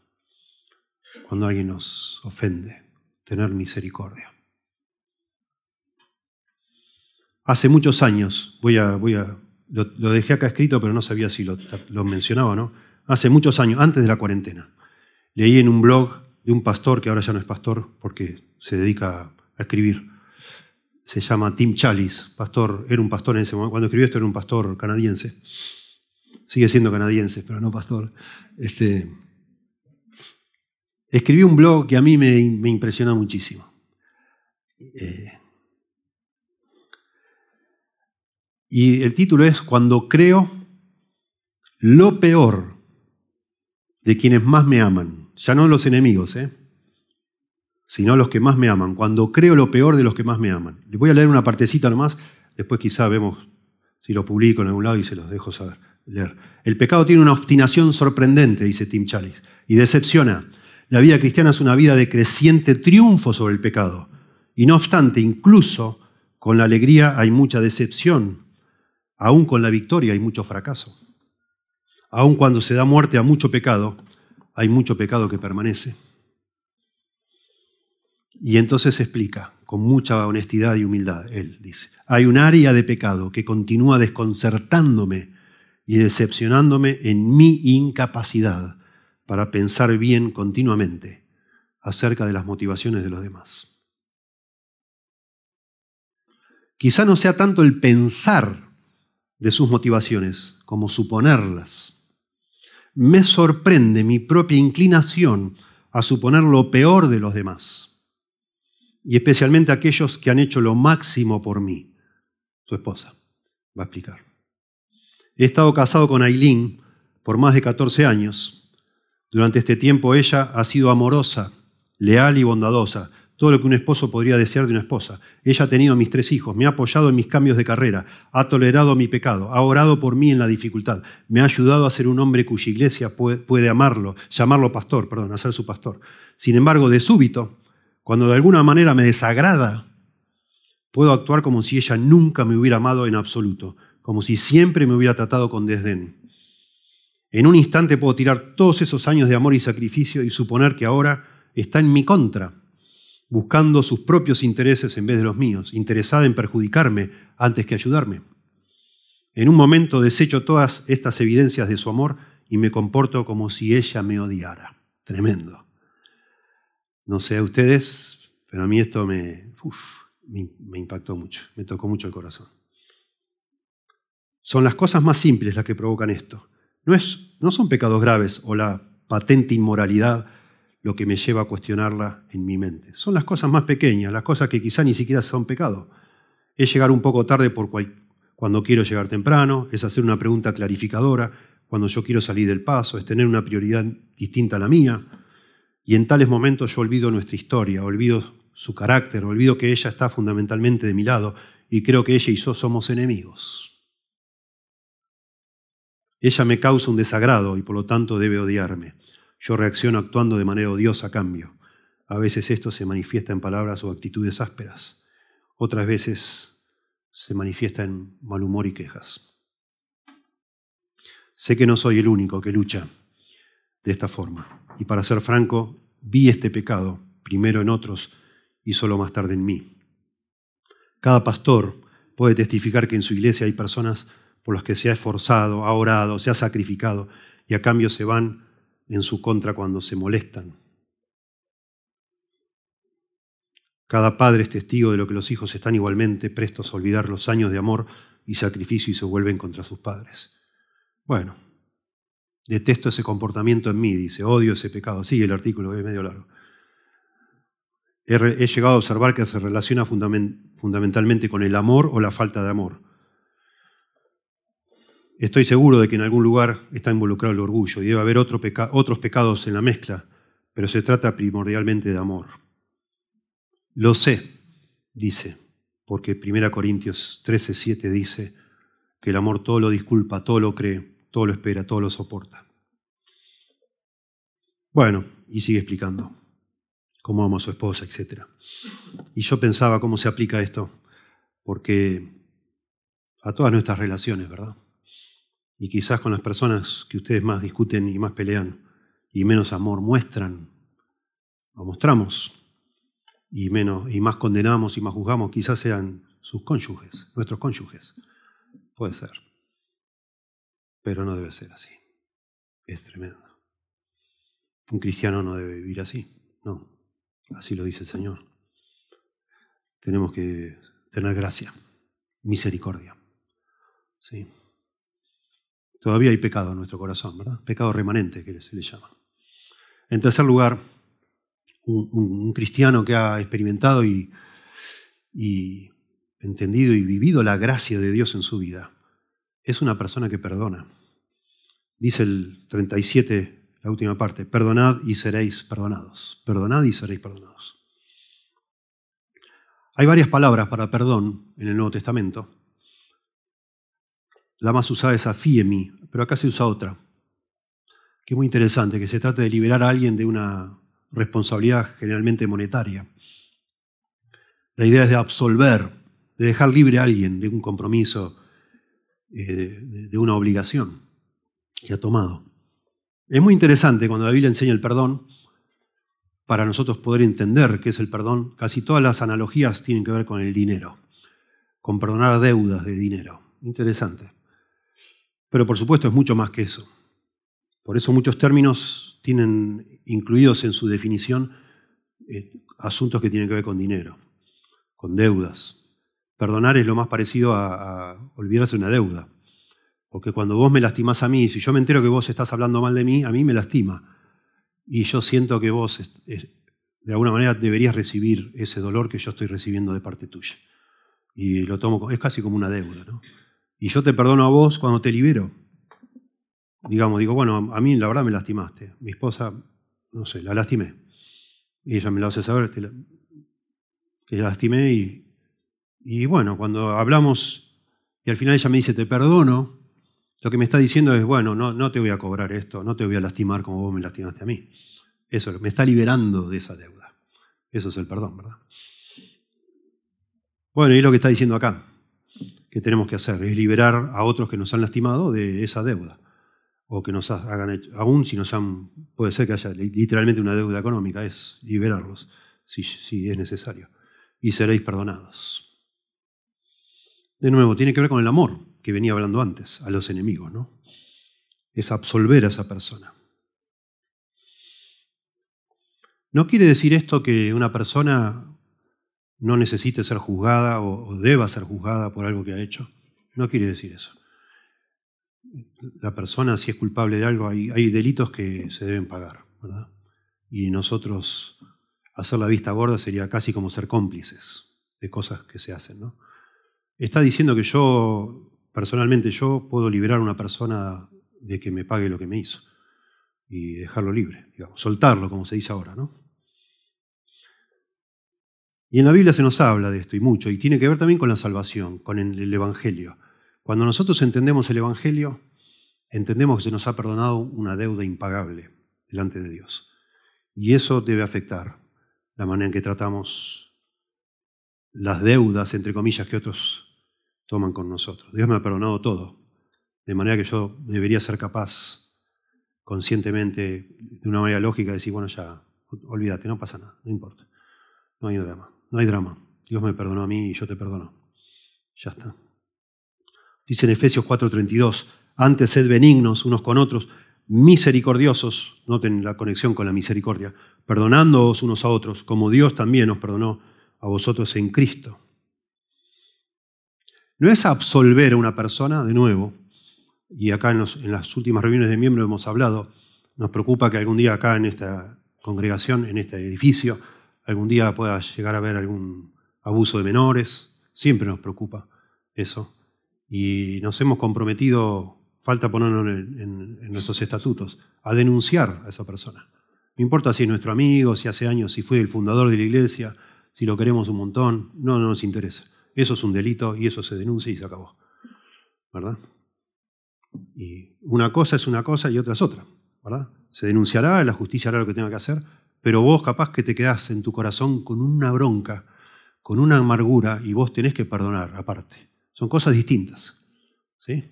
cuando alguien nos ofende, tener misericordia. Hace muchos años, voy a, voy a, lo, dejé acá escrito, pero no sabía si lo, lo mencionaba o no. Hace muchos años, antes de la cuarentena, leí en un blog de un pastor que ahora ya no es pastor porque se dedica a escribir. Se llama Tim Chalice, pastor, era un pastor en ese momento. Cuando escribió esto era un pastor canadiense. Sigue siendo canadiense, pero no pastor. Este, Escribí un blog que a mí me, impresionó muchísimo. Eh, y el título es Cuando creo lo peor de quienes más me aman. Ya no los enemigos, ¿eh? Sino los que más me aman. Cuando creo lo peor de los que más me aman. Les voy a leer una partecita nomás, después quizá vemos si lo publico en algún lado y se los dejo saber. Leer. El pecado tiene una obstinación sorprendente, dice Tim Chalice, y decepciona. La vida cristiana es una vida de creciente triunfo sobre el pecado. Y no obstante, incluso con la alegría hay mucha decepción. Aún con la victoria hay mucho fracaso. Aún cuando se da muerte a mucho pecado, hay mucho pecado que permanece. Y entonces explica, con mucha honestidad y humildad, él dice, hay un área de pecado que continúa desconcertándome y decepcionándome en mi incapacidad para pensar bien continuamente acerca de las motivaciones de los demás. Quizá no sea tanto el pensar de sus motivaciones como suponerlas. Me sorprende mi propia inclinación a suponer lo peor de los demás, y especialmente aquellos que han hecho lo máximo por mí, su esposa. Va a explicar. He estado casado con Aileen por más de 14 años. Durante este tiempo ella ha sido amorosa, leal y bondadosa, todo lo que un esposo podría desear de una esposa. Ella ha tenido mis tres hijos, me ha apoyado en mis cambios de carrera, ha tolerado mi pecado, ha orado por mí en la dificultad, me ha ayudado a ser un hombre cuya iglesia puede, amarlo, llamarlo pastor, perdón, a ser su pastor. Sin embargo, de súbito, cuando de alguna manera me desagrada, puedo actuar como si ella nunca me hubiera amado en absoluto, como si siempre me hubiera tratado con desdén. En un instante puedo tirar todos esos años de amor y sacrificio y suponer que ahora está en mi contra buscando sus propios intereses en vez de los míos, interesada en perjudicarme antes que ayudarme. En un momento desecho todas estas evidencias de su amor y me comporto como si ella me odiara. Tremendo. No sé a ustedes, pero a mí esto me, impactó mucho, me tocó mucho el corazón. Son las cosas más simples las que provocan esto. No, es, no son pecados graves o la patente inmoralidad lo que me lleva a cuestionarla en mi mente. Son las cosas más pequeñas, las cosas que quizá ni siquiera son pecado. Es llegar un poco tarde por cuando quiero llegar temprano, es hacer una pregunta clarificadora cuando yo quiero salir del paso, es tener una prioridad distinta a la mía. Y en tales momentos yo olvido nuestra historia, olvido su carácter, olvido que ella está fundamentalmente de mi lado y creo que ella y yo somos enemigos. Ella me causa un desagrado y por lo tanto debe odiarme. Yo reacciono actuando de manera odiosa a cambio. A veces esto se manifiesta en palabras o actitudes ásperas. Otras veces se manifiesta en mal humor y quejas. Sé que no soy el único que lucha de esta forma. Y para ser franco, vi este pecado primero en otros y solo más tarde en mí. Cada pastor puede testificar que en su iglesia hay personas por las que se ha esforzado, ha orado, se ha sacrificado y a cambio se van en su contra cuando se molestan. Cada padre es testigo de lo que los hijos están igualmente prestos a olvidar los años de amor y sacrificio y se vuelven contra sus padres. Bueno, detesto ese comportamiento en mí, dice, odio ese pecado. Sigue el artículo, es medio largo. He, llegado a observar que se relaciona fundamentalmente con el amor o la falta de amor. Estoy seguro de que en algún lugar está involucrado el orgullo y debe haber otros pecados en la mezcla, pero se trata primordialmente de amor. Lo sé, dice, porque 1 Corintios 13, 7 dice que el amor todo lo disculpa, todo lo cree, todo lo espera, todo lo soporta. Bueno, y sigue explicando cómo ama a su esposa, etc. Y yo pensaba cómo se aplica esto, porque a todas nuestras relaciones, ¿verdad? y quizás con las personas que ustedes más discuten y más pelean y menos amor muestran o mostramos y menos y más condenamos y más juzgamos, quizás sean sus cónyuges, nuestros cónyuges. Puede ser. Pero no debe ser así. Es tremendo. Un cristiano no debe vivir así. No. Así lo dice el Señor. Tenemos que tener gracia, misericordia. ¿Sí? Todavía hay pecado en nuestro corazón, ¿verdad? Pecado remanente, que se le llama. En tercer lugar, un, cristiano que ha experimentado y, y entendido y vivido la gracia de Dios en su vida es una persona que perdona. Dice el 37, la última parte, perdonad y seréis perdonados. Perdonad y seréis perdonados. Hay varias palabras para perdón en el Nuevo Testamento. La más usada es afiemi, pero acá se usa otra, que es muy interesante, que se trata de liberar a alguien de una responsabilidad generalmente monetaria. La idea es de absolver, de dejar libre a alguien de un compromiso, eh, de una obligación que ha tomado. Es muy interesante cuando la Biblia enseña el perdón, para nosotros poder entender qué es el perdón, casi todas las analogías tienen que ver con el dinero, con perdonar deudas de dinero. Interesante. Pero por supuesto es mucho más que eso. Por eso muchos términos tienen incluidos en su definición eh, asuntos que tienen que ver con dinero, con deudas. Perdonar es lo más parecido a, olvidarse de una deuda. Porque cuando vos me lastimás a mí, si yo me entero que vos estás hablando mal de mí, a mí me lastima. Y yo siento que vos, de alguna manera, deberías recibir ese dolor que yo estoy recibiendo de parte tuya. Y lo tomo, es casi como una deuda, ¿no? Y yo te perdono a vos cuando te libero. Digamos, digo, bueno, a mí la verdad me lastimaste. Mi esposa, no sé, la lastimé. Y ella me lo hace saber que la, que la lastimé y, y bueno, cuando hablamos y al final ella me dice, te perdono, lo que me está diciendo es, bueno, no, te voy a cobrar esto, no te voy a lastimar como vos me lastimaste a mí. Eso me está liberando de esa deuda. Eso es el perdón, ¿verdad? Bueno, y lo que está diciendo acá, que tenemos que hacer, es liberar a otros que nos han lastimado de esa deuda. O que nos hagan, hecho, aún si nos han, puede ser que haya literalmente una deuda económica, es liberarlos, si es necesario. Y seréis perdonados. De nuevo, tiene que ver con el amor que venía hablando antes, a los enemigos, ¿no? Es absolver a esa persona. No quiere decir esto que una persona no necesite ser juzgada o, deba ser juzgada por algo que ha hecho. No quiere decir eso. La persona, si es culpable de algo, hay, delitos que se deben pagar, ¿verdad? Y nosotros hacer la vista gorda sería casi como ser cómplices de cosas que se hacen, ¿no? Está diciendo que yo, personalmente, yo puedo liberar a una persona de que me pague lo que me hizo y dejarlo libre, digamos, soltarlo, como se dice ahora, ¿no? Y en la Biblia se nos habla de esto y mucho, y tiene que ver también con la salvación, con el Evangelio. Cuando nosotros entendemos el Evangelio, entendemos que se nos ha perdonado una deuda impagable delante de Dios. Y eso debe afectar la manera en que tratamos las deudas, entre comillas, que otros toman con nosotros. Dios me ha perdonado todo, de manera que yo debería ser capaz conscientemente, de una manera lógica, de decir, bueno, ya, olvídate, no pasa nada, no importa, no hay drama. No hay drama. Dios me perdonó a mí y yo te perdono. Ya está. Dice en Efesios 4:32, antes sed benignos unos con otros, misericordiosos, noten la conexión con la misericordia, perdonándoos unos a otros, como Dios también os perdonó a vosotros en Cristo. No es absolver a una persona, de nuevo, y acá en, en las últimas reuniones de miembros hemos hablado, nos preocupa que algún día acá en esta congregación, en este edificio, algún día pueda llegar a haber algún abuso de menores. Siempre nos preocupa eso. Y nos hemos comprometido, falta ponerlo en, nuestros estatutos, a denunciar a esa persona. No importa si es nuestro amigo, si hace años, si fue el fundador de la iglesia, si lo queremos un montón, no, no nos interesa. Eso es un delito y eso se denuncia y se acabó. ¿Verdad? Y una cosa es una cosa y otra es otra. ¿Verdad? Se denunciará, la justicia hará lo que tenga que hacer, pero vos capaz que te quedás en tu corazón con una bronca, con una amargura, y vos tenés que perdonar aparte. Son cosas distintas. ¿sí?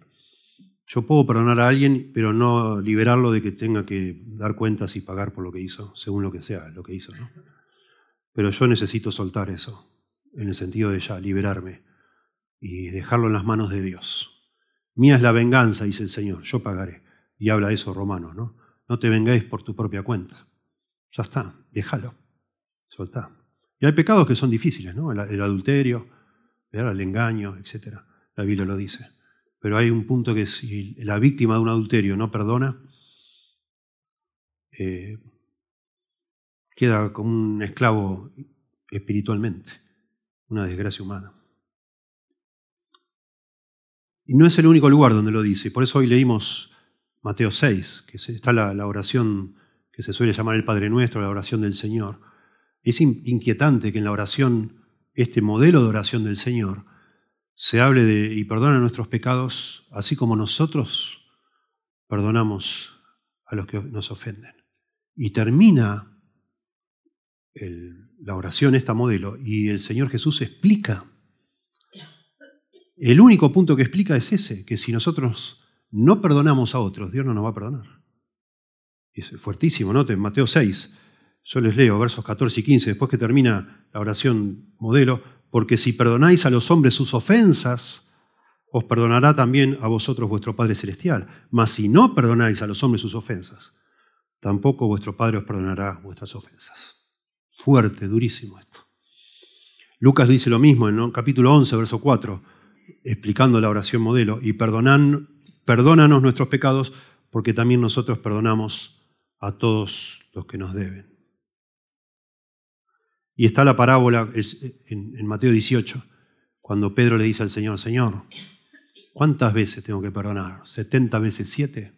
Yo puedo perdonar a alguien, pero no liberarlo de que tenga que dar cuentas y pagar por lo que hizo, según lo que sea lo que hizo. ¿no? Pero yo necesito soltar eso, en el sentido de ya liberarme y dejarlo en las manos de Dios. Mía es la venganza, dice el Señor, yo pagaré. Y habla eso Romano, ¿no? No te vengáis por tu propia cuenta. Ya está, déjalo, soltá. Y hay pecados que son difíciles, ¿no? El, adulterio, el engaño, etc. La Biblia lo dice. Pero hay un punto que si la víctima de un adulterio no perdona, eh, queda como un esclavo espiritualmente, una desgracia humana. Y no es el único lugar donde lo dice. Por eso hoy leímos Mateo 6, que está la oración que se suele llamar el Padre Nuestro, la oración del Señor. Es inquietante que en la oración, este modelo de oración del Señor, se hable de y perdona nuestros pecados, así como nosotros perdonamos a los que nos ofenden. Y termina la oración, esta modelo, y el Señor Jesús explica. El único punto que explica es ese, que si nosotros no perdonamos a otros, Dios no nos va a perdonar es fuertísimo, ¿no? En Mateo 6, yo les leo versos 14 y 15, después que termina la oración modelo, porque si perdonáis a los hombres sus ofensas, os perdonará también a vosotros vuestro Padre Celestial. Mas si no perdonáis a los hombres sus ofensas, tampoco vuestro Padre os perdonará vuestras ofensas. Fuerte, durísimo esto. Lucas dice lo mismo en capítulo 11, verso 4, explicando la oración modelo, y perdonan, perdónanos nuestros pecados, porque también nosotros perdonamos a todos los que nos deben. Y está la parábola en Mateo 18, cuando Pedro le dice al Señor, Señor, ¿cuántas veces tengo que perdonar? ¿70 veces 7?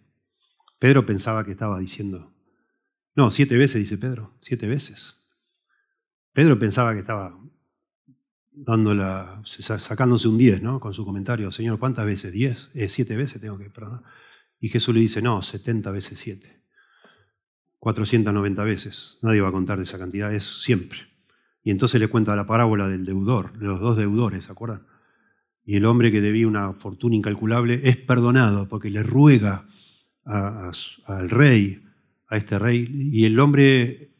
Pedro pensaba que estaba diciendo, no, siete veces, dice Pedro, siete veces. Pedro pensaba que estaba dándola, sacándose un 10, ¿no? Con su comentario, Señor, ¿cuántas veces? ¿10? Eh, ¿Siete veces tengo que perdonar? Y Jesús le dice, no, 70 veces 7. 490 veces. Nadie va a contar de esa cantidad, es siempre. Y entonces le cuenta la parábola del deudor, de los dos deudores, ¿se acuerdan? Y el hombre que debía una fortuna incalculable es perdonado porque le ruega al rey, a este rey, y el hombre,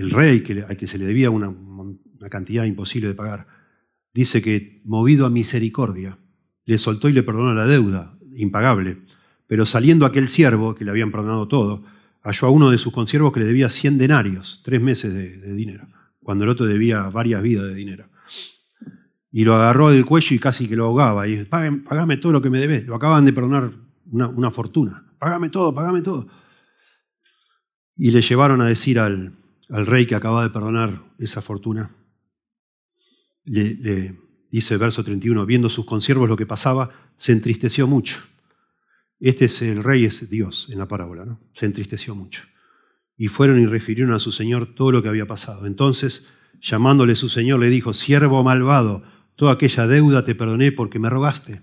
el rey al que se le debía una, una cantidad imposible de pagar, dice que movido a misericordia, le soltó y le perdonó la deuda impagable. Pero saliendo aquel siervo, que le habían perdonado todo, halló a uno de sus consiervos que le debía 100 denarios, tres meses de, dinero, cuando el otro debía varias vidas de dinero. Y lo agarró del cuello y casi que lo ahogaba. Y dice, pagame todo lo que me debes. Lo acaban de perdonar una, fortuna. Págame todo, págame todo. Y le llevaron a decir al, rey que acaba de perdonar esa fortuna. Le, le dice el verso 31, viendo sus consiervos lo que pasaba, se entristeció mucho este es el rey, es Dios en la parábola, ¿no? Se entristeció mucho. Y fueron y refirieron a su señor todo lo que había pasado. Entonces, llamándole su señor, le dijo, siervo malvado, toda aquella deuda te perdoné porque me rogaste.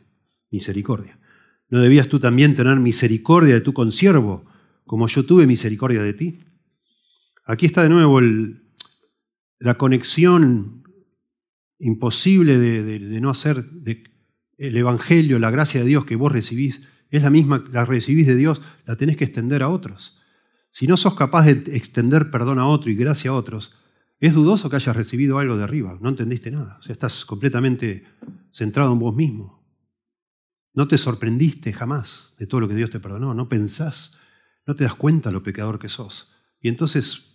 Misericordia. ¿No debías tú también tener misericordia de tu consiervo, como yo tuve misericordia de ti? Aquí está de nuevo la conexión imposible de, no hacer el Evangelio, la gracia de Dios que vos recibís es la misma, la recibís de Dios, la tenés que extender a otros. Si no sos capaz de extender perdón a otro y gracia a otros, es dudoso que hayas recibido algo de arriba, no entendiste nada, estás completamente centrado en vos mismo. No te sorprendiste jamás de todo lo que Dios te perdonó, no pensás, no te das cuenta lo pecador que sos. Y entonces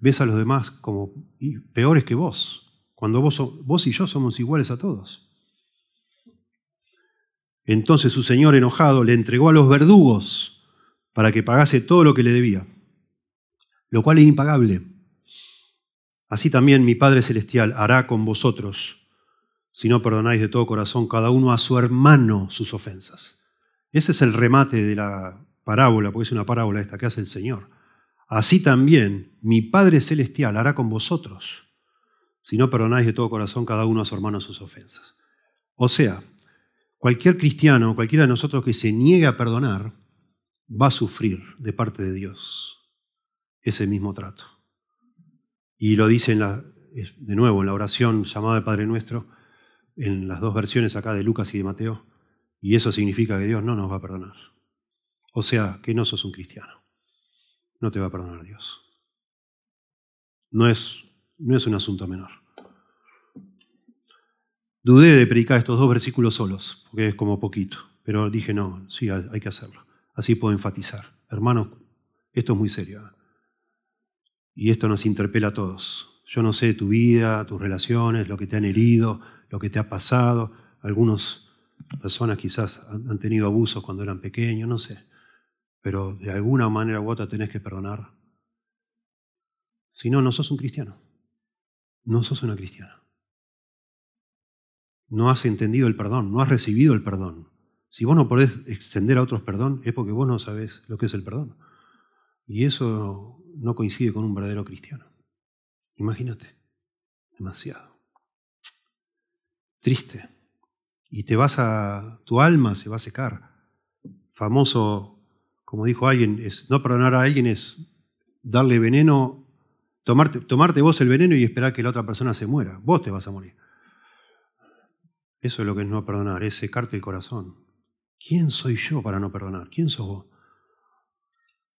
ves a los demás como peores que vos, cuando vos, vos y yo somos iguales a todos. Entonces su señor enojado le entregó a los verdugos para que pagase todo lo que le debía, lo cual es impagable. Así también mi Padre Celestial hará con vosotros si no perdonáis de todo corazón cada uno a su hermano sus ofensas. Ese es el remate de la parábola, porque es una parábola esta que hace el Señor. Así también mi Padre Celestial hará con vosotros si no perdonáis de todo corazón cada uno a su hermano sus ofensas. O sea, Cualquier cristiano, cualquiera de nosotros que se niegue a perdonar, va a sufrir de parte de Dios ese mismo trato. Y lo dice de nuevo en la oración llamada de Padre Nuestro, en las dos versiones acá de Lucas y de Mateo, y eso significa que Dios no nos va a perdonar. O sea, que no sos un cristiano. No te va a perdonar Dios. No es, no es un asunto menor. Dudé de predicar estos dos versículos solos, porque es como poquito, pero dije, no, sí, hay que hacerlo. Así puedo enfatizar. Hermanos, esto es muy serio. ¿eh? Y esto nos interpela a todos. Yo no sé tu vida, tus relaciones, lo que te han herido, lo que te ha pasado. Algunas personas quizás han tenido abusos cuando eran pequeños, no sé. Pero de alguna manera u otra tenés que perdonar. Si no, no sos un cristiano. No sos una cristiana. No has entendido el perdón, no has recibido el perdón. Si vos no podés extender a otros perdón, es porque vos no sabés lo que es el perdón. Y eso no coincide con un verdadero cristiano. Imagínate, demasiado. Triste. Y te vas a, tu alma se va a secar. Famoso, como dijo alguien, no perdonar a alguien es darle veneno, tomarte, tomarte vos el veneno y esperar que la otra persona se muera. Vos te vas a morir. Eso es lo que es no perdonar, es secarte el corazón. ¿Quién soy yo para no perdonar? ¿Quién sos vos?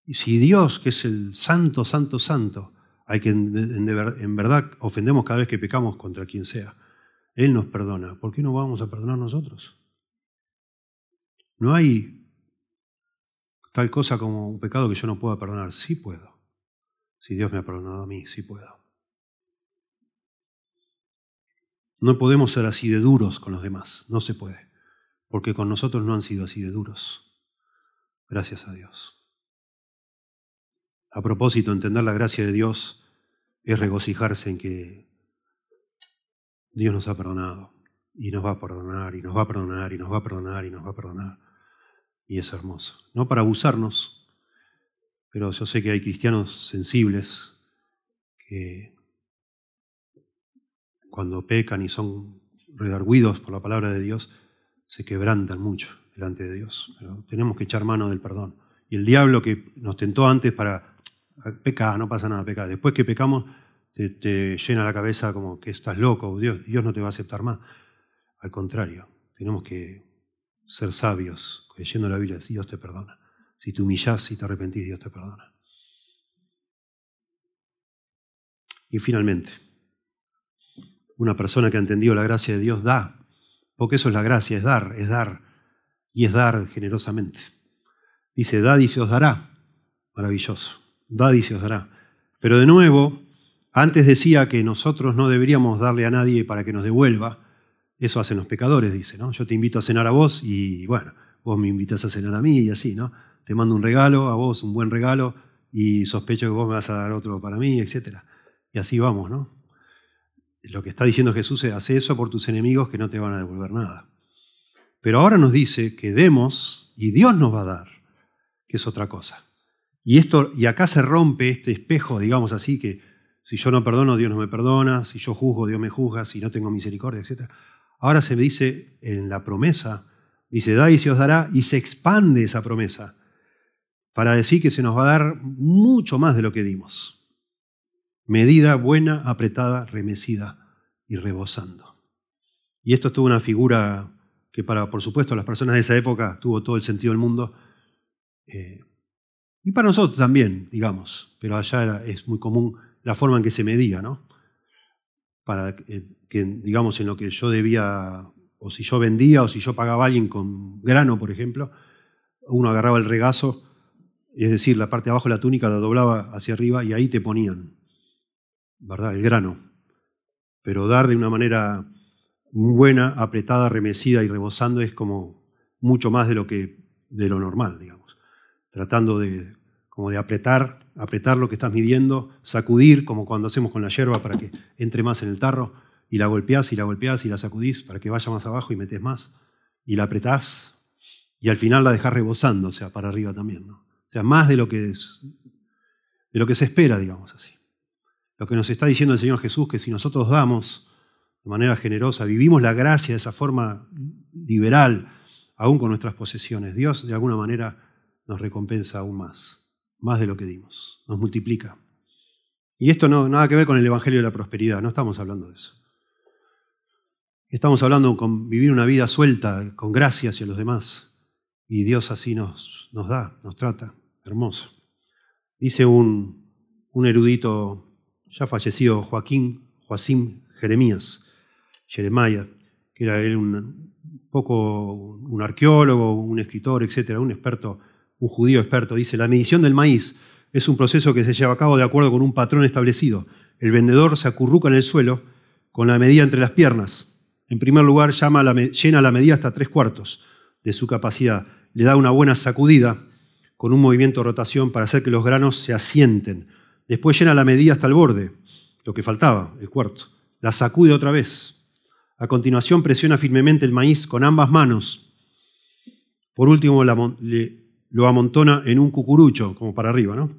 Y si Dios, que es el santo, santo, santo, al que en, verdad ofendemos cada vez que pecamos contra quien sea, Él nos perdona, ¿por qué no vamos a perdonar nosotros? No hay tal cosa como un pecado que yo no pueda perdonar. Sí puedo. Si Dios me ha perdonado a mí, sí puedo. No podemos ser así de duros con los demás, no se puede, porque con nosotros no han sido así de duros. Gracias a Dios. A propósito, entender la gracia de Dios es regocijarse en que Dios nos ha perdonado. y nos va a perdonar, y nos va a perdonar, y nos va a perdonar, y nos va a perdonar. Y es hermoso. No para abusarnos, pero yo sé que hay cristianos sensibles que cuando pecan y son redarguidos por la palabra de Dios, se quebrantan mucho delante de Dios. Pero tenemos que echar mano del perdón. Y el diablo que nos tentó antes para pecar, no pasa nada, pecar. Después que pecamos, te, llena la cabeza como que estás loco, Dios, Dios no te va a aceptar más. Al contrario, tenemos que ser sabios, creyendo la Biblia, si Dios te perdona. Si te humillas y te arrepentís, Dios te perdona. Y finalmente, una persona que ha entendido la gracia de Dios da, porque eso es la gracia, es dar, es dar, y es dar generosamente. Dice, dad y se os dará. Maravilloso. Dad y se os dará. Pero de nuevo, antes decía que nosotros no deberíamos darle a nadie para que nos devuelva. Eso hacen los pecadores, dice, ¿no? Yo te invito a cenar a vos y, bueno, vos me invitas a cenar a mí y así, ¿no? Te mando un regalo, a vos un buen regalo y sospecho que vos me vas a dar otro para mí, etc. Y así vamos, ¿no? Lo que está diciendo Jesús es, hace eso por tus enemigos que no te van a devolver nada. Pero ahora nos dice que demos y Dios nos va a dar, que es otra cosa. Y, esto, y acá se rompe este espejo, digamos así, que si yo no perdono, Dios no me perdona, si yo juzgo, Dios me juzga, si no tengo misericordia, etc. Ahora se me dice en la promesa, dice, da y se os dará, y se expande esa promesa para decir que se nos va a dar mucho más de lo que dimos medida buena, apretada, remecida y rebosando. Y esto tuvo una figura que para, por supuesto, las personas de esa época tuvo todo el sentido del mundo. Eh, y para nosotros también, digamos, pero allá es muy común la forma en que se medía, ¿no? Para que, digamos, en lo que yo debía, o si yo vendía, o si yo pagaba a alguien con grano, por ejemplo, uno agarraba el regazo, es decir, la parte de abajo de la túnica la doblaba hacia arriba y ahí te ponían ¿verdad? El grano. Pero dar de una manera buena, apretada, remecida y rebosando es como mucho más de lo que de lo normal, digamos. Tratando de como de apretar, apretar lo que estás midiendo, sacudir como cuando hacemos con la hierba para que entre más en el tarro y la golpeás y la golpeás y la sacudís para que vaya más abajo y metes más y la apretás y al final la dejás rebosando, o sea, para arriba también. O sea, más de lo que es de lo que se espera, digamos así. Lo que nos está diciendo el Señor Jesús, que si nosotros damos de manera generosa, vivimos la gracia de esa forma liberal, aún con nuestras posesiones, Dios de alguna manera nos recompensa aún más, más de lo que dimos, nos multiplica. Y esto no nada que ver con el Evangelio de la Prosperidad, no estamos hablando de eso. Estamos hablando con vivir una vida suelta, con gracia hacia los demás. Y Dios así nos, nos da, nos trata. Hermoso. Dice un, un erudito ya fallecido Joaquín, Joacim Jeremías, Jeremiah, que era él un poco un arqueólogo, un escritor, etcétera, un experto, un judío experto, dice, la medición del maíz es un proceso que se lleva a cabo de acuerdo con un patrón establecido. El vendedor se acurruca en el suelo con la medida entre las piernas. En primer lugar, llena la medida hasta tres cuartos de su capacidad. Le da una buena sacudida con un movimiento de rotación para hacer que los granos se asienten Después llena la medida hasta el borde, lo que faltaba, el cuarto. La sacude otra vez. A continuación presiona firmemente el maíz con ambas manos. Por último lo amontona en un cucurucho, como para arriba, ¿no?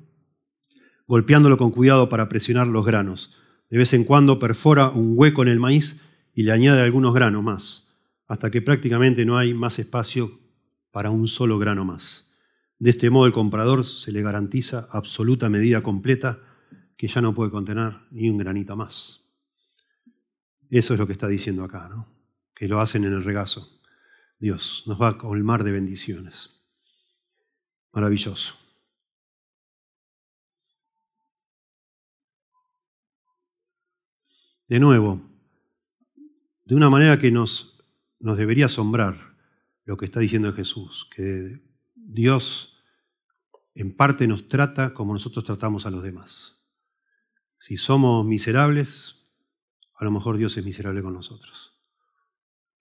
golpeándolo con cuidado para presionar los granos. De vez en cuando perfora un hueco en el maíz y le añade algunos granos más, hasta que prácticamente no hay más espacio para un solo grano más. De este modo el comprador se le garantiza absoluta medida completa que ya no puede contener ni un granito más. Eso es lo que está diciendo acá, ¿no? Que lo hacen en el regazo. Dios nos va a colmar de bendiciones. Maravilloso. De nuevo, de una manera que nos, nos debería asombrar lo que está diciendo Jesús, que Dios en parte nos trata como nosotros tratamos a los demás. Si somos miserables, a lo mejor Dios es miserable con nosotros,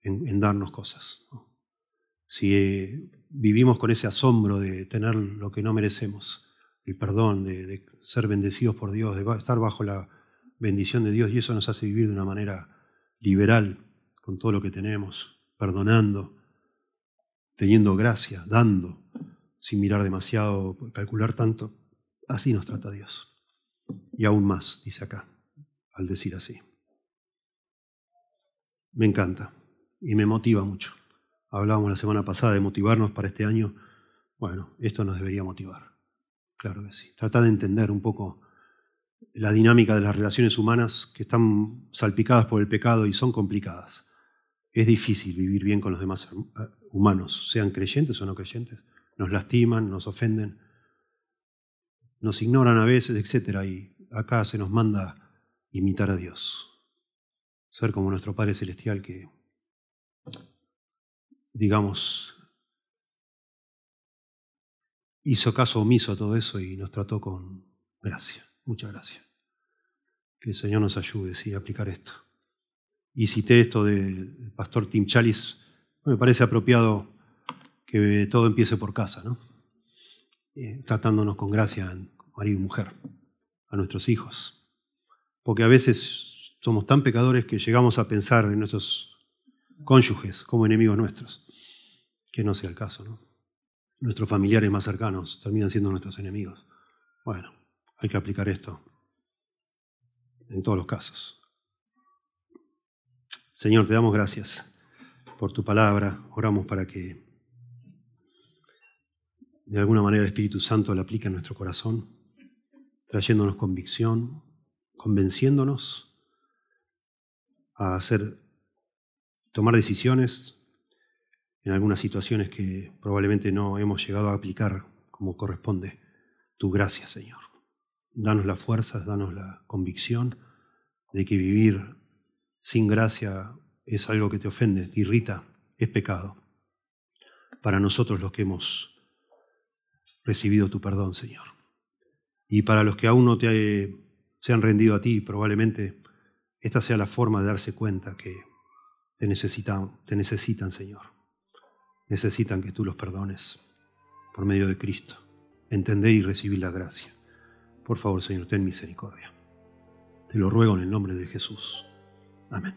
en, darnos cosas. Si eh, vivimos con ese asombro de tener lo que no merecemos, el perdón, de, de ser bendecidos por Dios, de estar bajo la bendición de Dios, y eso nos hace vivir de una manera liberal, con todo lo que tenemos, perdonando, teniendo gracia, dando, sin mirar demasiado, calcular tanto. Así nos trata Dios. Y aún más, dice acá, al decir así. Me encanta y me motiva mucho. Hablábamos la semana pasada de motivarnos para este año. Bueno, esto nos debería motivar. Claro que sí. Trata de entender un poco la dinámica de las relaciones humanas que están salpicadas por el pecado y son complicadas. Es difícil vivir bien con los demás humanos, sean creyentes o no creyentes. Nos lastiman, nos ofenden, nos ignoran a veces, etc. Y acá se nos manda imitar a Dios. Ser como nuestro Padre Celestial que, digamos, hizo caso omiso a todo eso y nos trató con gracia. Muchas gracias. Que el Señor nos ayude a aplicar esto. Y cité esto del pastor Tim Chalis. Me parece apropiado que todo empiece por casa, ¿no? Eh, tratándonos con gracia, marido y mujer, a nuestros hijos. Porque a veces somos tan pecadores que llegamos a pensar en nuestros cónyuges como enemigos nuestros. Que no sea el caso, ¿no? Nuestros familiares más cercanos terminan siendo nuestros enemigos. Bueno, hay que aplicar esto en todos los casos. Señor, te damos gracias por tu palabra. Oramos para que de alguna manera el Espíritu Santo la aplique en nuestro corazón, trayéndonos convicción, convenciéndonos a hacer, tomar decisiones en algunas situaciones que probablemente no hemos llegado a aplicar como corresponde. Tu gracia, Señor. Danos las fuerzas, danos la convicción de que vivir sin gracia es algo que te ofende, te irrita, es pecado. Para nosotros los que hemos recibido tu perdón, Señor. Y para los que aún no te se han rendido a ti, probablemente esta sea la forma de darse cuenta que te necesitan, te necesitan, Señor. Necesitan que tú los perdones por medio de Cristo. Entender y recibir la gracia. Por favor, Señor, ten misericordia. Te lo ruego en el nombre de Jesús. Amén.